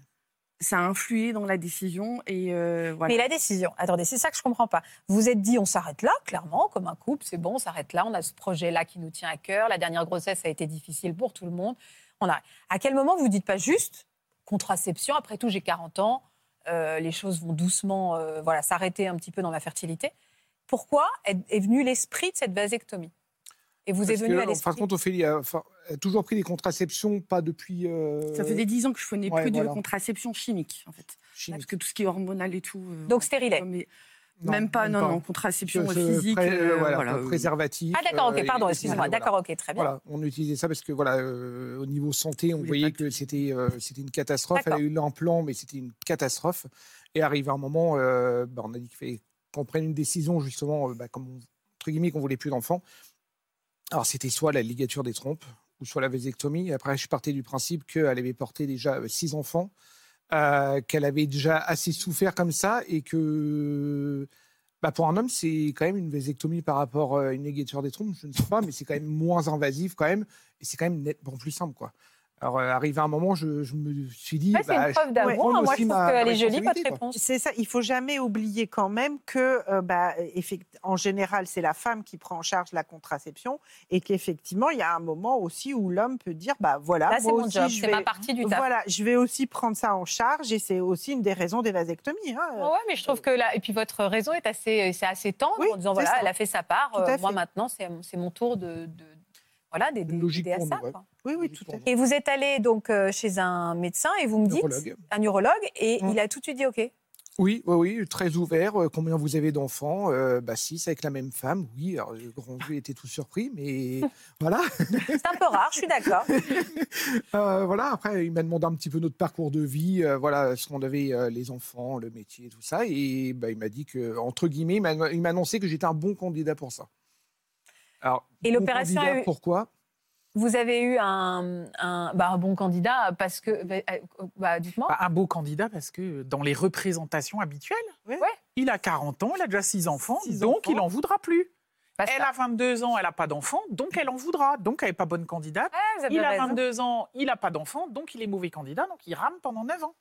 Ça a influé dans la décision. Et euh, voilà. Mais la décision, attendez, c'est ça que je comprends pas. Vous êtes dit, on s'arrête là, clairement, comme un couple, c'est bon, on s'arrête là, on a ce projet-là qui nous tient à cœur. La dernière grossesse a été difficile pour tout le monde. On a... À quel moment vous dites pas juste contraception Après tout, j'ai 40 ans, euh, les choses vont doucement, euh, voilà, s'arrêter un petit peu dans ma fertilité. Pourquoi est venu l'esprit de cette vasectomie? Et vous Parce êtes venu que, à l'esprit de compte, Ophélie a, toujours pris des contraceptions, pas depuis. euh, Ça faisait dix ans que je prenais ouais, plus de contraception chimique en fait. chimique. Parce que tout ce qui est hormonal et tout. euh, Donc stérilet. mais Non, même pas, même non, pas. non, contraception Que ce physique. pré- euh, voilà, voilà, pas préservatif. Ah d'accord, ok, pardon, excusez-moi. voilà. D'accord, ok, très bien. Voilà, on utilisait ça parce que voilà, euh, au niveau santé, on voyait que c'était euh, c'était une catastrophe. Elle a eu l'implant, mais c'était une catastrophe. Et arrivé un moment, euh, bah, on a dit qu'on prenne une décision justement, euh, bah, comme on- entre guillemets, qu'on voulait plus d'enfants. Alors c'était soit la ligature des trompes ou soit la vasectomie. Après, je partais du principe qu'elle avait porté déjà euh, six enfants, euh, qu'elle avait déjà assez souffert comme ça et que bah, pour un homme, c'est quand même une vasectomie par rapport à une ligature des trompes, je ne sais pas, mais c'est quand même moins invasif quand même, et c'est quand même nettement plus simple, quoi. Alors, euh, arrivé à un moment, je, je me suis dit... Ouais, c'est bah, une preuve je d'amour. Moi, je trouve qu'elle est jolie, votre réponse. C'est ça, il faut jamais oublier quand même que, euh, bah, effect- en général, c'est la femme qui prend en charge la contraception et qu'effectivement, il y a un moment aussi où l'homme peut dire, bah voilà, Là, c'est moi mon aussi, job, je vais- ma partie du taf. Voilà, je vais aussi prendre ça en charge et c'est aussi une des raisons des vasectomies. hein. Ouais, mais je trouve que là, et puis votre raison est assez, c'est assez tendre Oui, en disant voilà, ça. elle a fait sa part. Euh, moi maintenant, c'est mon tour de, de- voilà, d'aider Logique d'aider à pour ça. nous, ouais. quoi. Oui, oui, tout à fait. Et vous êtes allé donc euh, chez un médecin et vous me dites Neurologue. un neurologue et il a tout de suite dit ok. Oui, oui, oui, très ouvert. Euh, combien vous avez d'enfants euh, Bah, six avec la même femme. Oui, alors le grand vieux était tout surpris, mais voilà. C'est un peu rare, je suis d'accord. Euh, voilà, après, il m'a demandé un petit peu notre parcours de vie, euh, voilà, ce qu'on avait, euh, les enfants, le métier, tout ça. Et bah, il m'a dit que, entre guillemets, il m'a annoncé que j'étais un bon candidat pour ça. Alors, Et bon l'opération a eu- Pourquoi? Vous avez eu un, un, bah, un bon candidat parce que. bah, euh, bah, Dites-moi. Bah, un beau candidat parce que dans les représentations habituelles, Ouais. il a 40 ans, il a déjà 6 enfants, Six donc enfants. il en voudra plus. Elle a 22 ans, elle n'a pas d'enfants, donc elle en voudra. Donc elle n'est pas bonne candidate. Ouais, avez Il a raison. 22 ans, il n'a pas d'enfants, donc il est mauvais candidat, donc il rame pendant 9 ans.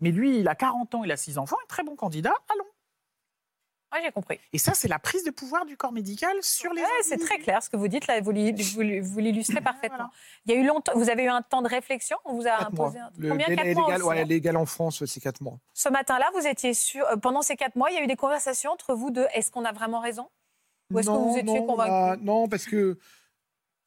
Mais lui, il a 40 ans, il a 6 enfants, un très bon candidat, allons. Ouais, j'ai compris. Et ça, c'est la prise de pouvoir du corps médical sur les Ouais, c'est très clair ce que vous dites là, vous l'il- vous- vous l'illustrez parfaitement. voilà. Il y a eu longtemps, vous avez eu un temps de réflexion? On vous a Quatre mois. imposé un... Le Combien? Quatre mois légal, ouais, hein? légal en France, c'est 4 mois. Ce matin-là, vous étiez sûr, euh, pendant ces quatre mois, il y a eu des conversations entre vous de est-ce qu'on a vraiment raison? Ou est-ce que vous étiez non, convaincu bah, Non, parce que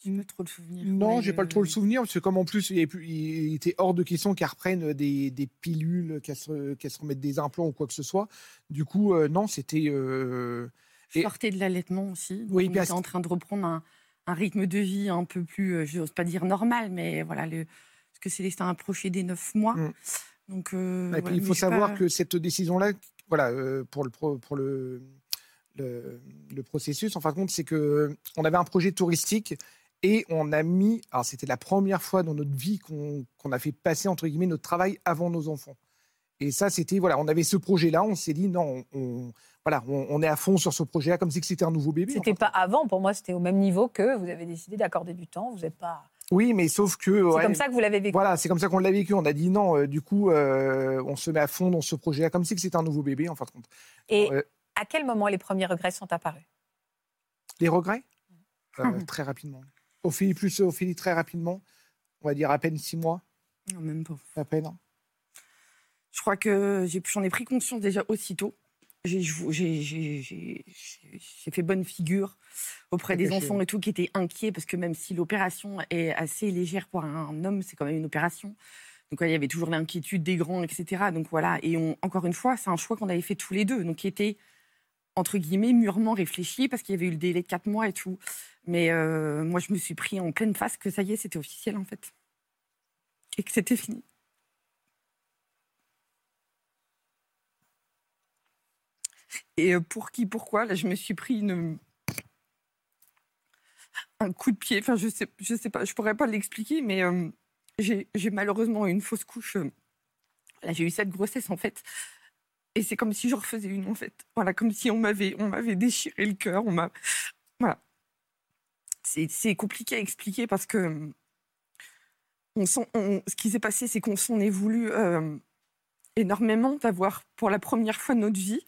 J'ai pas trop le souvenir. Non, Ouais, j'ai pas trop le souvenir, parce que comme en plus, il, plus- était hors de question qu'elle reprenne des, des pilules, qu'elle se, qu'elle se remette des implants ou quoi que ce soit. Du coup, euh, non, c'était... euh, Je sortais de l'allaitement aussi. Oui, on était en train de reprendre un, un rythme de vie un peu plus, euh, je n'ose pas dire normal, mais voilà, le, parce que Célestin approchait des neuf mois. Mm. Donc, euh, voilà, il faut savoir pas- que cette décision-là, voilà, euh, pour le, pro- pour le, le, le processus, en fin de compte, c'est que on avait un projet touristique et on a mis... Alors, c'était la première fois dans notre vie qu'on a fait passer, entre guillemets, notre travail avant nos enfants. Et ça, c'était... Voilà, on avait ce projet-là, on s'est dit, non, on, on- voilà, on, on est à fond sur ce projet-là, comme si c'était un nouveau bébé. C'était pas avant, pour moi, c'était au même niveau que vous avez décidé d'accorder du temps. Vous n'êtes pas. Oui, mais sauf que. C'est ouais, comme ça que vous l'avez vécu. Voilà, c'est comme ça qu'on l'a vécu. On a dit non, euh, du coup, euh, on se met à fond dans ce projet-là, comme si c'était un nouveau bébé, en fin de compte. Et Ouais. à quel moment les premiers regrets sont apparus? Les regrets? Euh, Très rapidement. Ophélie plus Ophélie, très rapidement. On va dire à peine six mois, Non, même pas. à peine. Je crois que j'en ai pris conscience déjà aussitôt. J'ai fait bonne figure auprès des enfants et tout qui étaient inquiets parce que même si l'opération est assez légère pour un homme, c'est quand même une opération. Donc ouais, il y avait toujours l'inquiétude des grands, etc. Donc voilà. Et on- encore une fois, c'est un choix qu'on avait fait tous les deux, donc qui était entre guillemets mûrement réfléchi parce qu'il y avait eu le délai de quatre mois et tout. Mais euh, moi, je me suis pris en pleine face que ça y est, c'était officiel en fait, et que c'était fini. Et euh, pour qui, pourquoi Là, je me suis pris un coup de pied. Enfin, je sais, je sais pas, je pourrais pas l'expliquer, mais euh, j'ai malheureusement eu une fausse couche. Là, j'ai eu cette grossesse en fait, et c'est comme si je refaisais une en fait. Voilà, comme si on m'avait, on m'avait déchiré le cœur. On m'a, voilà. C'est compliqué à expliquer parce que on sent, ce qui s'est passé, c'est qu'on s'en est voulu euh, énormément d'avoir, pour la première fois de notre vie,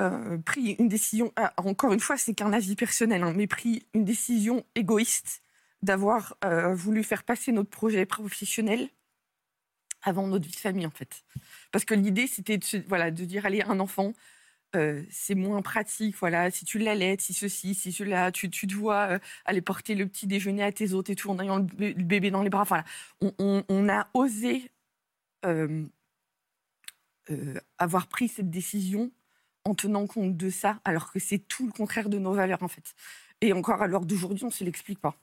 euh, pris une décision. ah, encore une fois, c'est qu'un avis personnel, hein, mais pris une décision égoïste d'avoir euh, voulu faire passer notre projet professionnel avant notre vie de famille, en fait. Parce que l'idée, c'était de, voilà, de dire allez, un enfant, euh, c'est moins pratique, voilà, si tu l'allaites, si ceci, si cela, tu, tu dois euh, aller porter le petit déjeuner à tes autres et tout, en ayant le, bé- le bébé dans les bras. Voilà. On, a osé euh, avoir pris cette décision en tenant compte de ça, alors que c'est tout le contraire de nos valeurs, en fait. Et encore à l'heure d'aujourd'hui, on ne se l'explique pas.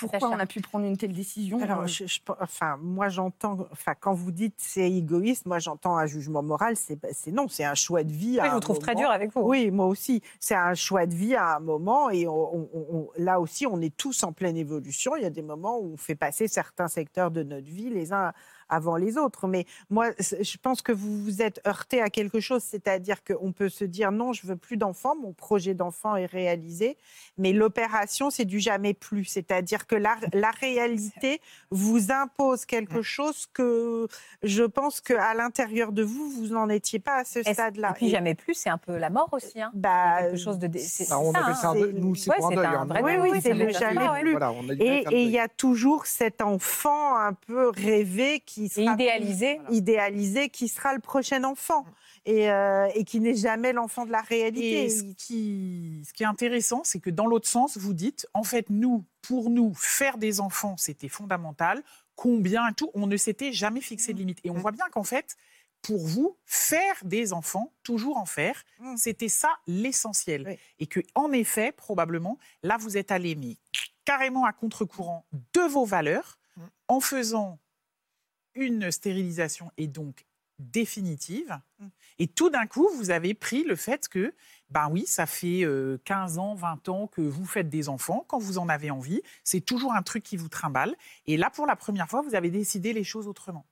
Pourquoi on a pu prendre une telle décision Alors, euh, je- je- enfin, moi, j'entends, enfin, quand vous dites c'est égoïste, moi, j'entends un jugement moral, c'est c'est non, c'est un choix de vie. Oui, à je un vous trouve très moment. dur avec vous. Oui, moi aussi. C'est un choix de vie à un moment et on- on- on- là aussi, on est tous en pleine évolution. Il y a des moments où on fait passer certains secteurs de notre vie les uns avant les autres. Mais moi, je pense que vous vous êtes heurté à quelque chose, c'est-à-dire qu'on peut se dire non, je veux plus d'enfants, mon projet d'enfant est réalisé, mais l'opération, c'est du jamais plus. C'est-à-dire que la, la réalité vous impose quelque chose que je pense qu'à l'intérieur de vous, vous n'en étiez pas à ce stade-là. Et puis jamais plus, c'est un peu la mort aussi. Hein. bah, quelque chose de. Bah, on hein. ça un c'est- deuil. Nous, c'est Ouais, un deuil. un hein. vrai Oui, deuil, oui, c'est ça le jamais plus. Voilà, Et il y a toujours cet enfant un peu rêvé qui C'est sera idéalisé. idéalisé, qui sera le prochain enfant et, euh, et qui n'est jamais l'enfant de la réalité. Et ce qui, ce qui est intéressant, c'est que dans l'autre sens, vous dites, en fait, nous, pour nous, faire des enfants, c'était fondamental. Combien et tout, on ne s'était jamais fixé de limite. Et on voit bien qu'en fait, pour vous, faire des enfants, toujours en faire, Mm. c'était ça l'essentiel. Oui. Et que, en effet, probablement, là, vous êtes allé mais carrément à contre-courant de vos valeurs Mm. en faisant une stérilisation et donc définitive. Et tout d'un coup, vous avez pris le fait que Ben oui, ça fait euh, 15 ans, 20 ans que vous faites des enfants quand vous en avez envie. C'est toujours un truc qui vous trimballe. Et là, pour la première fois, vous avez décidé les choses autrement.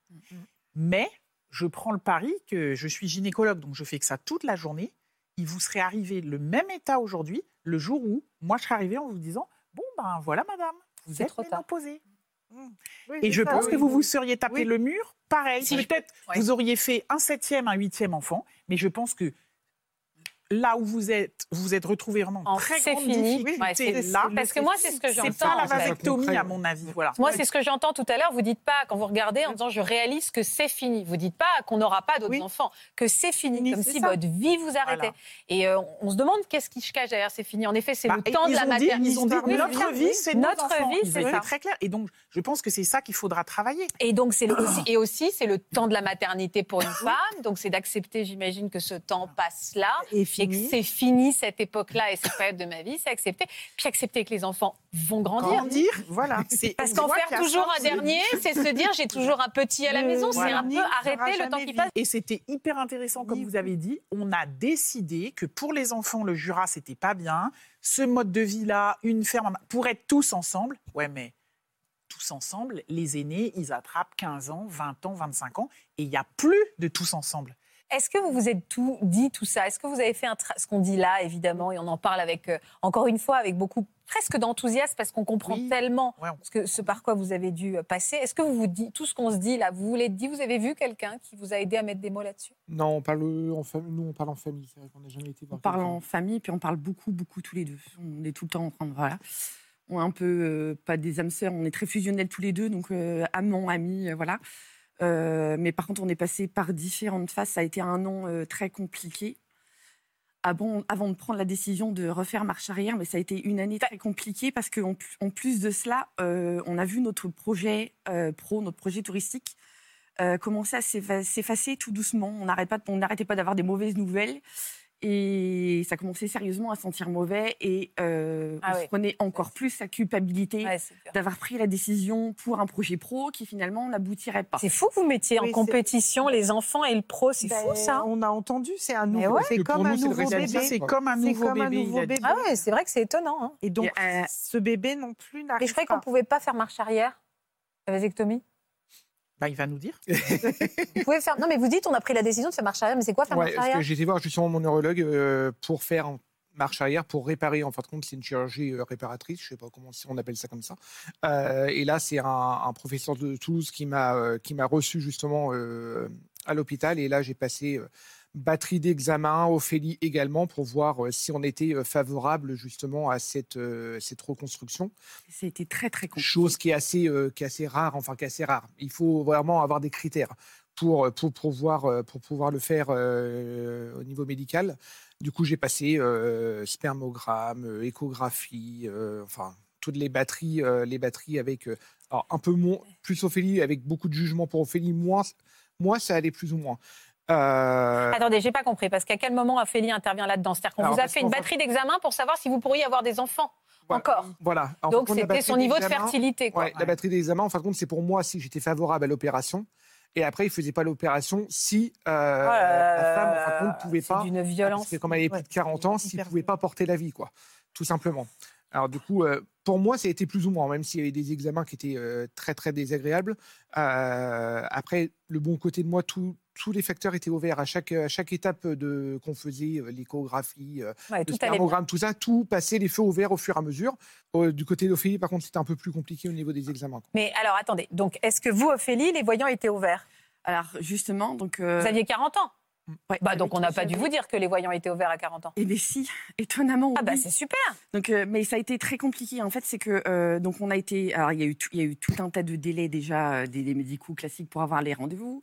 Mais je prends le pari que je suis gynécologue, donc je fais que ça toute la journée. Il vous serait arrivé le même état aujourd'hui, le jour où moi je serais arrivée en vous disant Bon, ben voilà, madame, vous êtes trop ménopausée. Oui, Et je ça, pense oui. que vous vous seriez tapé le mur, pareil. Si Peut-être vous auriez fait un septième, un huitième enfant, mais je pense que là où vous êtes, vous vous êtes retrouvé vraiment en très c'est grande fini. difficulté Ouais, c'est- là. Parce que moi, c'est ce que C'est j'entends. pas la vasectomie, à mon avis. Voilà. Moi, c'est ce que j'entends tout à l'heure. Vous dites pas, quand vous regardez, en disant je réalise que c'est fini. Vous dites pas qu'on n'aura pas d'autres Oui. enfants, que c'est fini, Fini, comme c'est si ça. votre vie vous arrêtait. Voilà. Et euh, on se demande qu'est-ce qui se cache derrière c'est fini. En effet, c'est Bah, le temps de ils la ont dit- maternité. Ils ont dit notre vie, c'est Notre vie, c'est ça. très clairs. Et donc, je pense que c'est ça qu'il faudra travailler. Et donc, c'est et aussi, c'est le temps de la maternité pour une femme. Donc, c'est d'accepter, j'imagine, que ce temps passe là. Et Et que fini. c'est fini cette époque-là et cette période de ma vie, c'est accepter. Puis accepter que les enfants vont grandir. Grandir, voilà. Parce qu'en faire toujours un dernier, c'est se dire j'ai toujours un petit à la Le- maison. C'est un peu arrêter le temps qui passe. Et c'était hyper intéressant, comme vous avez dit. On a décidé que pour les enfants, le Jura, c'était pas bien. Ce mode de vie-là, une ferme, pour être tous ensemble. Ouais, mais tous ensemble, les aînés, ils attrapent 15 ans, 20 ans, 25 ans, et il n'y a plus de tous ensemble. Est-ce que vous vous êtes tout dit tout ça? Est-ce que vous avez fait un tra- ce qu'on dit là, évidemment, et on en parle avec, euh, encore une fois, avec beaucoup, presque d'enthousiasme, parce qu'on comprend Oui. tellement Ouais, on- ce, que, ce par quoi vous avez dû euh, passer. Est-ce que vous vous dites, tout ce qu'on se dit là, vous vous l'êtes dit, vous avez vu quelqu'un qui vous a aidé à mettre des mots là-dessus? Non, on parle en famille. Nous, on parle en famille. C'est vrai qu'on n'a jamais été On voir. parle quelqu'un. en famille, puis on parle beaucoup, beaucoup tous les deux. On est tout le temps en train de. Voilà. On est un peu, euh, pas des âmes sœurs, on est très fusionnels tous les deux, donc euh, amants, amis, euh, voilà. Euh, mais par contre, on est passé par différentes phases. Ça a été un an euh, très compliqué. Avant, de prendre la décision de refaire marche arrière, mais ça a été une année très compliquée parce qu'en en plus de cela, euh, on a vu notre projet pro, notre projet touristique, commencer à s'effa- s'effacer tout doucement. On n'arrêtait pas d'avoir des mauvaises nouvelles. Et ça commençait sérieusement à sentir mauvais et euh, Ah on oui. se prenait encore plus sa culpabilité Ouais, d'avoir pris la décision pour un projet pro qui finalement n'aboutirait pas. C'est fou que vous mettiez Oui, en compétition les enfants et le pro, c'est Ben, fou ça. On a entendu, c'est un Mais nouveau, ouais. c'est comme nous, un nouveau bébé. C'est comme un nouveau comme un bébé. nouveau. Ah ouais, c'est vrai que c'est étonnant. hein. Et donc, Et, euh, ce bébé non plus Mais n'arrive je croyais pas. qu'on pouvait pas faire marche arrière, la vasectomie? Bah, il va nous dire. Vous pouvez faire. Non, mais vous dites on a pris la décision de faire marche arrière, mais c'est quoi faire Ouais, marche parce arrière? que j'ai été voir justement mon neurologue euh, pour faire marche arrière, pour réparer. En fin de compte, c'est une chirurgie euh, réparatrice, je sais pas comment on appelle ça comme ça. Euh, et là, c'est un, un professeur de Toulouse qui m'a euh, qui m'a reçu justement euh, à l'hôpital. Et là, j'ai passé euh, batterie d'examen, Ophélie également, pour voir euh, si on était euh, favorable justement à cette, euh, cette reconstruction. ça a été très très compliqué. Chose qui est assez, qui est assez rare, enfin qui est assez rare. Il faut vraiment avoir des critères pour, pour, pouvoir, pour pouvoir le faire au niveau médical. Du coup, j'ai passé euh, spermogramme, échographie, euh, enfin toutes les batteries, euh, les batteries avec alors, un peu moins, plus Ophélie, avec beaucoup de jugement pour Ophélie, moins, moi ça allait plus ou moins. Euh, Attendez, j'ai pas compris, parce qu'à quel moment Ophélie intervient là-dedans? C'est-à-dire qu'on vous a fait une batterie d'examen pour savoir si vous pourriez avoir des enfants Voilà. encore. voilà. En Donc c'était son niveau de fertilité. Quoi. Ouais, La batterie d'examen, en fin de compte, c'est pour moi si j'étais favorable à l'opération. Et après, il ne faisait pas l'opération si euh, la femme, en fin de compte, ne pouvait C'est pas. d'une violence. Parce que comme elle avait plus de 40 ans, s'il ne pouvait pas porter la vie, quoi. Tout simplement. Alors, du coup, euh, pour moi, ça a été plus ou moins, même s'il y avait des examens qui étaient euh, très, très désagréables. Euh, après, le bon côté de moi, tout- tous les facteurs étaient ouverts à chaque, à chaque étape de qu'on faisait, euh, l'échographie, Ouais, le spermogramme, tout ça, tout passait les feux au vert au fur et à mesure. Euh, du côté d'Ophélie, par contre, c'était un peu plus compliqué au niveau des examens. quoi. Mais alors attendez, donc est-ce que vous, Ophélie, les voyants étaient ouverts? Alors justement, donc. euh, Vous aviez 40 ans ouais, Bah donc on n'a pas dû vous dire que les voyants étaient ouverts à 40 ans. Eh bien si, étonnamment. Ah bah oui. c'est super Donc, euh, mais ça a été très compliqué. En fait, c'est que euh, donc on a été. Alors, il y a eu tout, il y a eu tout un tas de délais déjà, euh, des délais médicaux classiques pour avoir les rendez-vous.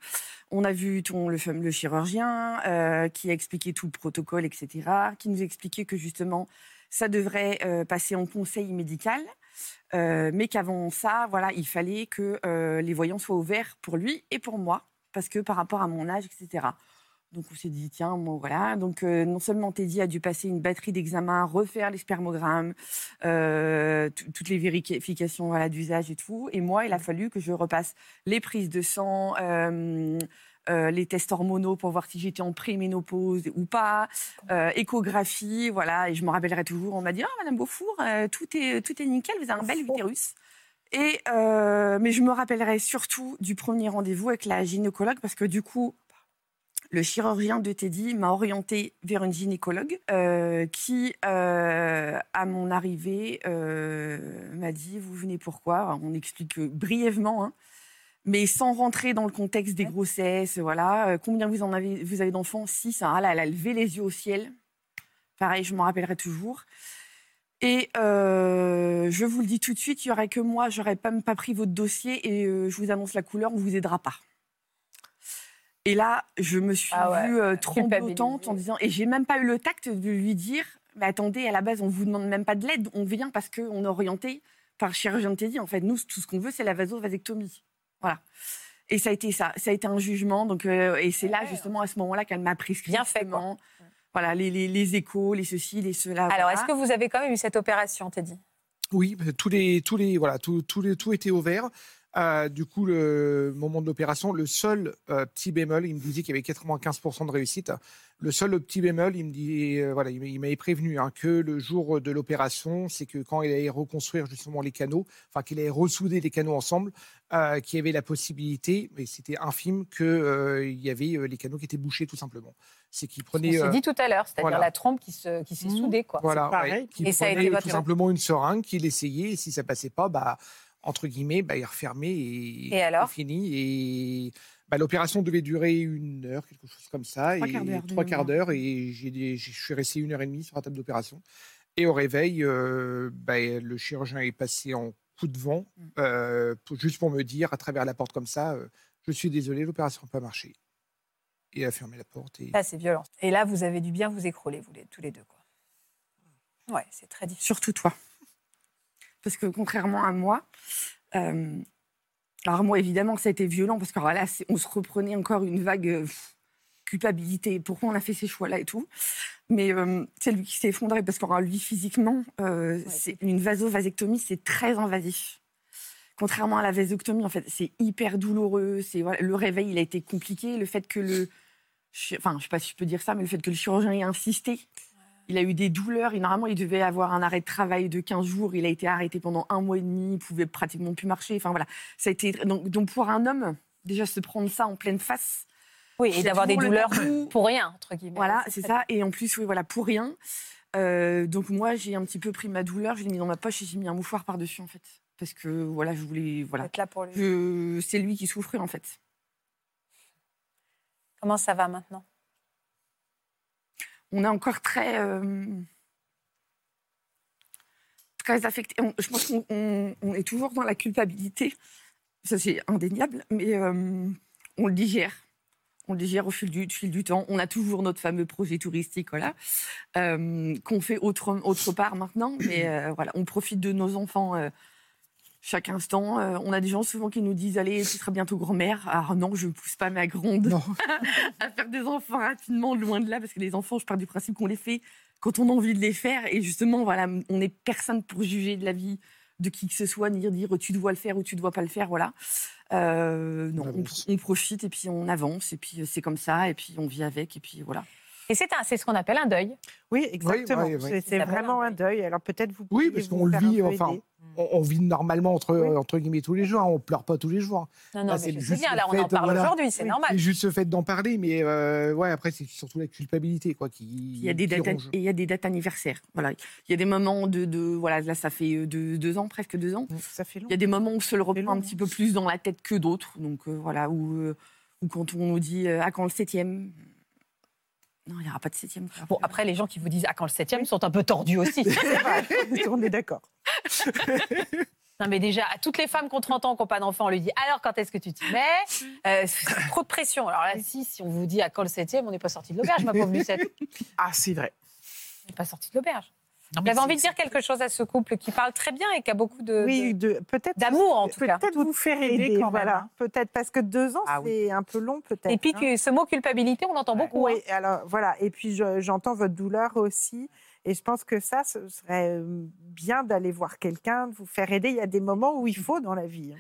On a vu ton, le chirurgien euh, qui a expliqué tout le protocole, etc. Qui nous expliquait que justement, ça devrait passer en conseil médical. mais qu'avant ça, voilà, il fallait que les voyants soient ouverts pour lui et pour moi, parce que par rapport à mon âge, etc. Donc on s'est dit, tiens, moi, voilà. Donc euh, non seulement Teddy a dû passer une batterie d'examens, refaire les spermogrammes, euh, tout- toutes les vérifications voilà, d'usage et tout. Et moi, il a fallu que je repasse les prises de sang, euh, les tests hormonaux pour voir si j'étais en préménopause ou pas, échographie, voilà. Et je me rappellerai toujours, on m'a dit, ah, Madame Beaufour, tout, est, tout est nickel, vous avez un bel utérus. Et, mais je me rappellerai surtout du premier rendez-vous avec la gynécologue parce que du coup, le chirurgien de Teddy m'a orienté vers une gynécologue euh, qui, euh, à mon arrivée, euh, m'a dit Vous venez pourquoi On explique brièvement, hein, mais sans rentrer dans le contexte des grossesses. Voilà. Combien vous en avez, vous avez d'enfants? Six. Ah là, elle a levé les yeux au ciel. Pareil, je m'en rappellerai toujours. Et je vous le dis tout de suite, il n'y aurait que moi, j'aurais pas, pas pris votre dossier et je vous annonce la couleur, on vous aidera pas. Et là, je me suis Ah ouais, vue euh, tremblotante en disant, et j'ai même pas eu le tact de lui dire, mais attendez, à la base, on vous demande même pas de l'aide, on vient parce qu'on est orienté par le chirurgien de Teddy. En fait, nous, tout ce qu'on veut, c'est la vasovasectomie. Voilà. Et ça a été ça, ça a été un jugement. Donc, euh, et c'est là, justement, à ce moment-là, qu'elle m'a prescrit. Bien fait, quoi. Voilà, les, les, les échos, les ceci, les cela. Alors, voilà. est-ce que vous avez quand même eu cette opération, Teddy? Oui, bah, tous les, tous les, voilà, tout, tout, les- tout était ouvert. Euh, du coup, le moment de l'opération, le seul euh, petit bémol, il me disait qu'il y avait 95% de réussite. Le seul petit bémol, il me dit, euh, voilà, il m'a- il m'avait prévenu hein, que le jour de l'opération, c'est que quand il allait reconstruire justement les canaux, enfin qu'il allait ressouder les canaux ensemble, euh, qu'il y avait la possibilité, mais c'était infime, que euh, il y avait euh, les canaux qui étaient bouchés tout simplement. C'est qu'il On prenait. s'est euh, dit tout à l'heure, c'est-à-dire voilà. la trompe qui se- qui s'est soudée, quoi. voilà, pareil. ouais, qu'il Et ça a été prenait votre- tout simplement une seringue, qu'il essayait, et si ça passait pas, bah, entre guillemets, bah, il refermait et, Et alors? fini. Et bah, l'opération devait durer une heure, quelque chose comme ça, Trois et quarts trois quarts d'heure, et je suis resté une heure et demie sur la table d'opération. Et au réveil, euh, bah, le chirurgien est passé en coup de vent, Mm. euh, pour- juste pour me dire à travers la porte comme ça, euh, je suis désolé, l'opération n'a pas marché. Et il a fermé la porte. Et... Là, c'est violent. Et là, vous avez dû bien vous écrouler, vous les- tous les deux, quoi. Ouais, c'est très difficile. Surtout toi. Parce que contrairement à moi, euh, alors moi évidemment ça a été violent parce que alors là, c'est- on se reprenait encore une vague euh, culpabilité. Pourquoi on a fait ces choix-là et tout. Mais euh, c'est lui qui s'est effondré parce que alors, lui physiquement, c'est une vasovasectomie, c'est très invasif. Contrairement à la vasectomie, en fait, c'est hyper douloureux. C'est voilà, le réveil, il a été compliqué. Le fait que le, enfin, je sais pas si je peux dire ça, mais le fait que le chirurgien ait insisté, il a eu des douleurs. Et normalement, il devait avoir un arrêt de travail de 15 jours. Il a été arrêté pendant un mois et demi. Il pouvait pratiquement plus marcher. Enfin voilà, ça a été donc, donc pour un homme déjà se prendre ça en pleine face. Oui, et d'avoir des douleurs pour rien, entre guillemets. Voilà, c'est ça. Et en plus, oui, voilà, pour rien. Euh, donc moi, j'ai un petit peu pris ma douleur, je l'ai mis dans ma poche et j'ai mis un mouchoir par-dessus, en fait. Parce que, voilà, je voulais... Voilà. Être là pour lui. Je- C'est lui qui souffrait, en fait. Comment ça va maintenant? On est encore très... euh, très affecté. Je pense qu'on on- on est toujours dans la culpabilité. Ça, c'est indéniable. Mais euh, on le digère. On le digère au fil du, fil du temps. On a toujours notre fameux projet touristique, voilà, euh, qu'on fait autre, autre part maintenant. Mais voilà, on profite de nos enfants chaque instant. Euh, on a des gens souvent qui nous disent Allez, tu seras bientôt grand-mère. Alors non, je ne pousse pas ma grande Non. à faire des enfants rapidement, loin de là, parce que les enfants, je pars du principe qu'on les fait quand on a envie de les faire. Et justement, voilà, on n'est personne pour juger de la vie de qui que ce soit, ni dire tu dois le faire ou tu dois pas le faire. Voilà. Euh, non, On on, avance. on profite et puis on avance et puis euh, c'est comme ça et puis on vit avec et puis voilà. Et c'est un- c'est ce qu'on appelle un deuil. Oui, exactement. oui, oui. C'est- vraiment un deuil. Alors peut-être vous Oui, pourriez parce qu'on le vit, peu enfin, on, on vit normalement entre, Oui. entre guillemets tous les jours. hein, on pleure pas tous les jours. Non, non, Là, mais c'est juste bien, là, on en parle voilà. aujourd'hui, c'est normal. C'est juste le fait d'en parler, mais euh, ouais, après c'est surtout la culpabilité quoi qui. Il y a des qui dates, ronge. et il y a des dates anniversaires. Voilà, il y a des moments de, de voilà là ça fait euh, deux, deux ans presque deux ans. Ça fait long. Il y a des moments où se le reprend un hein. petit peu plus dans la tête que d'autres. Donc euh, voilà, où, euh, où quand on nous dit euh, ah quand le septième, non il n'y aura pas de septième. Bon, après, les gens qui vous disent ah quand le septième sont un peu tordus aussi. C'est vrai, on est d'accord. non, mais déjà, à toutes les femmes qui ont 30 ans qui n'ont pas d'enfants, on lui dit alors quand est-ce que tu t'y mets? Euh, C'est trop de pression. Alors là, si, si on vous dit à quand le septième, on n'est pas sorti de l'auberge, ma pauvre Lucette. Ah, c'est vrai. On n'est pas sorti de l'auberge. Vous avez envie de dire quelque chose à ce couple qui parle très bien et qui a beaucoup de. Oui, peut-être. d'amour, en tout cas. Peut-être vous faire aider aider, quand même, voilà. hein. Peut-être parce que deux ans, Ah oui. c'est un peu long, peut-être. Et puis hein. ce mot culpabilité, on entend beaucoup. Oui, hein. alors voilà. Et puis je- j'entends votre douleur aussi. Et je pense que ça, ce serait euh, bien d'aller voir quelqu'un, de vous faire aider. Il y a des moments où il faut dans la vie.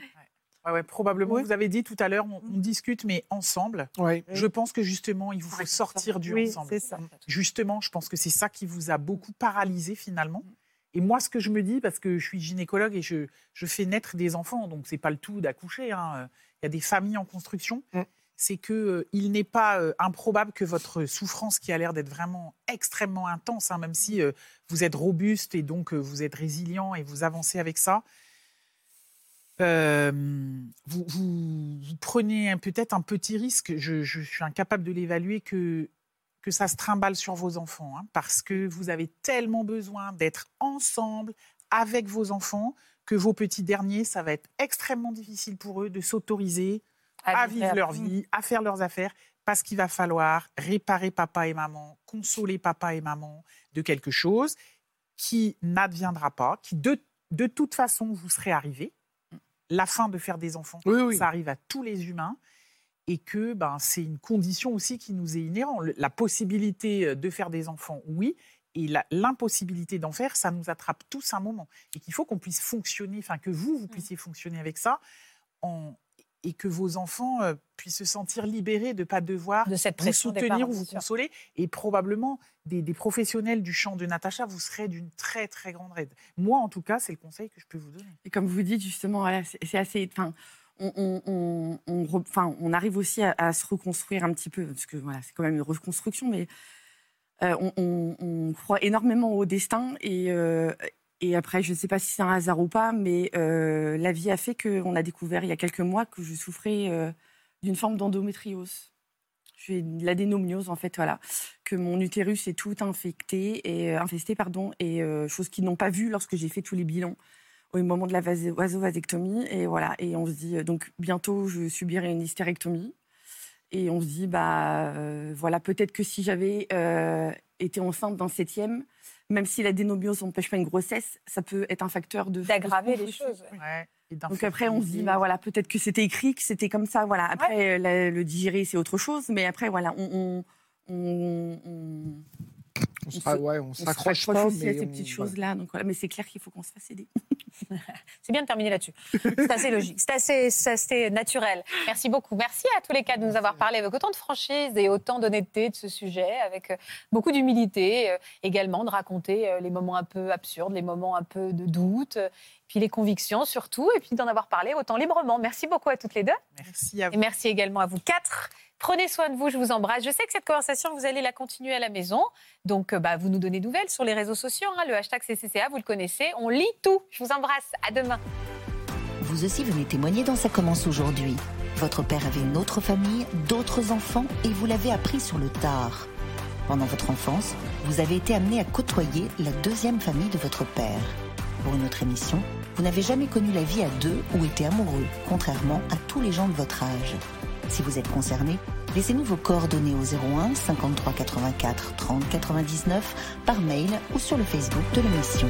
Ouais, ouais, probablement. Oui. Vous avez dit tout à l'heure, on, on discute, mais ensemble. Je pense que justement, il vous faut sortir du Oui, ensemble. c'est ça. Justement, je pense que c'est ça qui vous a beaucoup paralysé finalement. Et moi, ce que je me dis, parce que je suis gynécologue et je, je fais naître des enfants, donc c'est pas le tout d'accoucher. hein, Il y a des familles en construction. Mm. C'est que euh, il n'est pas euh, improbable que votre souffrance, qui a l'air d'être vraiment extrêmement intense, hein, même si euh, vous êtes robuste et donc euh, vous êtes résilient et vous avancez avec ça, euh, vous, vous- vous prenez peut-être un petit risque, je, je suis incapable de l'évaluer, que, que ça se trimballe sur vos enfants, hein, parce que vous avez tellement besoin d'être ensemble avec vos enfants que vos petits derniers, ça va être extrêmement difficile pour eux de s'autoriser à vivre leur vie, à faire leurs affaires, parce qu'il va falloir réparer papa et maman, consoler papa et maman de quelque chose qui n'adviendra pas, qui de, de toute façon vous serez arrivé. La fin de faire des enfants, Oui, oui. ça arrive à tous les humains. Et que ben, c'est une condition aussi qui nous est inhérente. La possibilité euh, de faire des enfants, oui. Et l'impossibilité d'en faire, ça nous attrape tous un moment. Et qu'il faut qu'on puisse fonctionner, enfin que vous, vous puissiez fonctionner avec ça, en- et que vos enfants euh, puissent se sentir libérés de ne pas devoir De cette vous soutenir parents, ou vous consoler. Et probablement, des, des professionnels du champ de Natacha, vous serez d'une très, très grande aide. Moi, en tout cas, c'est le conseil que je peux vous donner. Et comme vous dites, justement, voilà, c'est assez. Enfin, on, on, on, on re- enfin, on arrive aussi à, à se reconstruire un petit peu, parce que voilà, c'est quand même une reconstruction, mais euh, on, on- on croit énormément au destin. Et, euh, et après, je ne sais pas si c'est un hasard ou pas, mais euh, la vie a fait qu'on a découvert il y a quelques mois que je souffrais euh, d'une forme d'endométriose. J'ai de en fait, voilà. Que mon utérus est tout infecté, et, euh, infesté, pardon, et chose qu'ils n'ont pas vue lorsque j'ai fait tous les bilans au moment de la vas- vasovasectomie. Et voilà. Et on se dit, donc bientôt, je subirai une hystérectomie. Et on se dit, bah voilà, peut-être que si j'avais été enceinte d'un septième, même si l'adénomiose n'empêche pas une grossesse, ça peut être un facteur de D'aggraver les choses. ouais. Ouais, et Donc après, on se dit, bah voilà, peut-être que c'était écrit, que c'était comme ça, voilà. Après, euh, la- le digérer, c'est autre chose, mais après, voilà, on, on, on- on- On se, on se- ouais, on on se s'accroche raccroche pas, aussi mais à ces on- petites choses-là. Donc voilà, mais c'est clair qu'il faut qu'on se fasse aider. C'est bien de terminer là-dessus. C'est assez logique, c'est assez, c'est assez naturel. Merci beaucoup. Merci à tous les quatre de nous avoir parlé avec autant de franchise et autant d'honnêteté de ce sujet, avec euh, beaucoup d'humilité euh, également, de raconter euh, les moments un peu absurdes, les moments un peu de doute, euh, puis les convictions surtout, et puis d'en avoir parlé autant librement. Merci beaucoup à toutes les deux. Merci à Et vous. merci également à vous quatre. Prenez soin de vous, je vous embrasse. Je sais que cette conversation, vous allez la continuer à la maison. Donc, euh, bah, vous nous donnez nouvelles sur les réseaux sociaux. hein. le hashtag CCCA, vous le connaissez. On lit tout. Je vous embrasse. À demain. Vous aussi venez témoigner dans Ça commence aujourd'hui. Votre père avait une autre famille, d'autres enfants, et vous l'avez appris sur le tard. Pendant votre enfance, vous avez été amené à côtoyer la deuxième famille de votre père. Pour une autre émission, vous n'avez jamais connu la vie à deux ou été amoureux, contrairement à tous les gens de votre âge. Si vous êtes concerné, laissez-nous vos coordonnées au 01 53 84 30 99 par mail ou sur le Facebook de l'émission.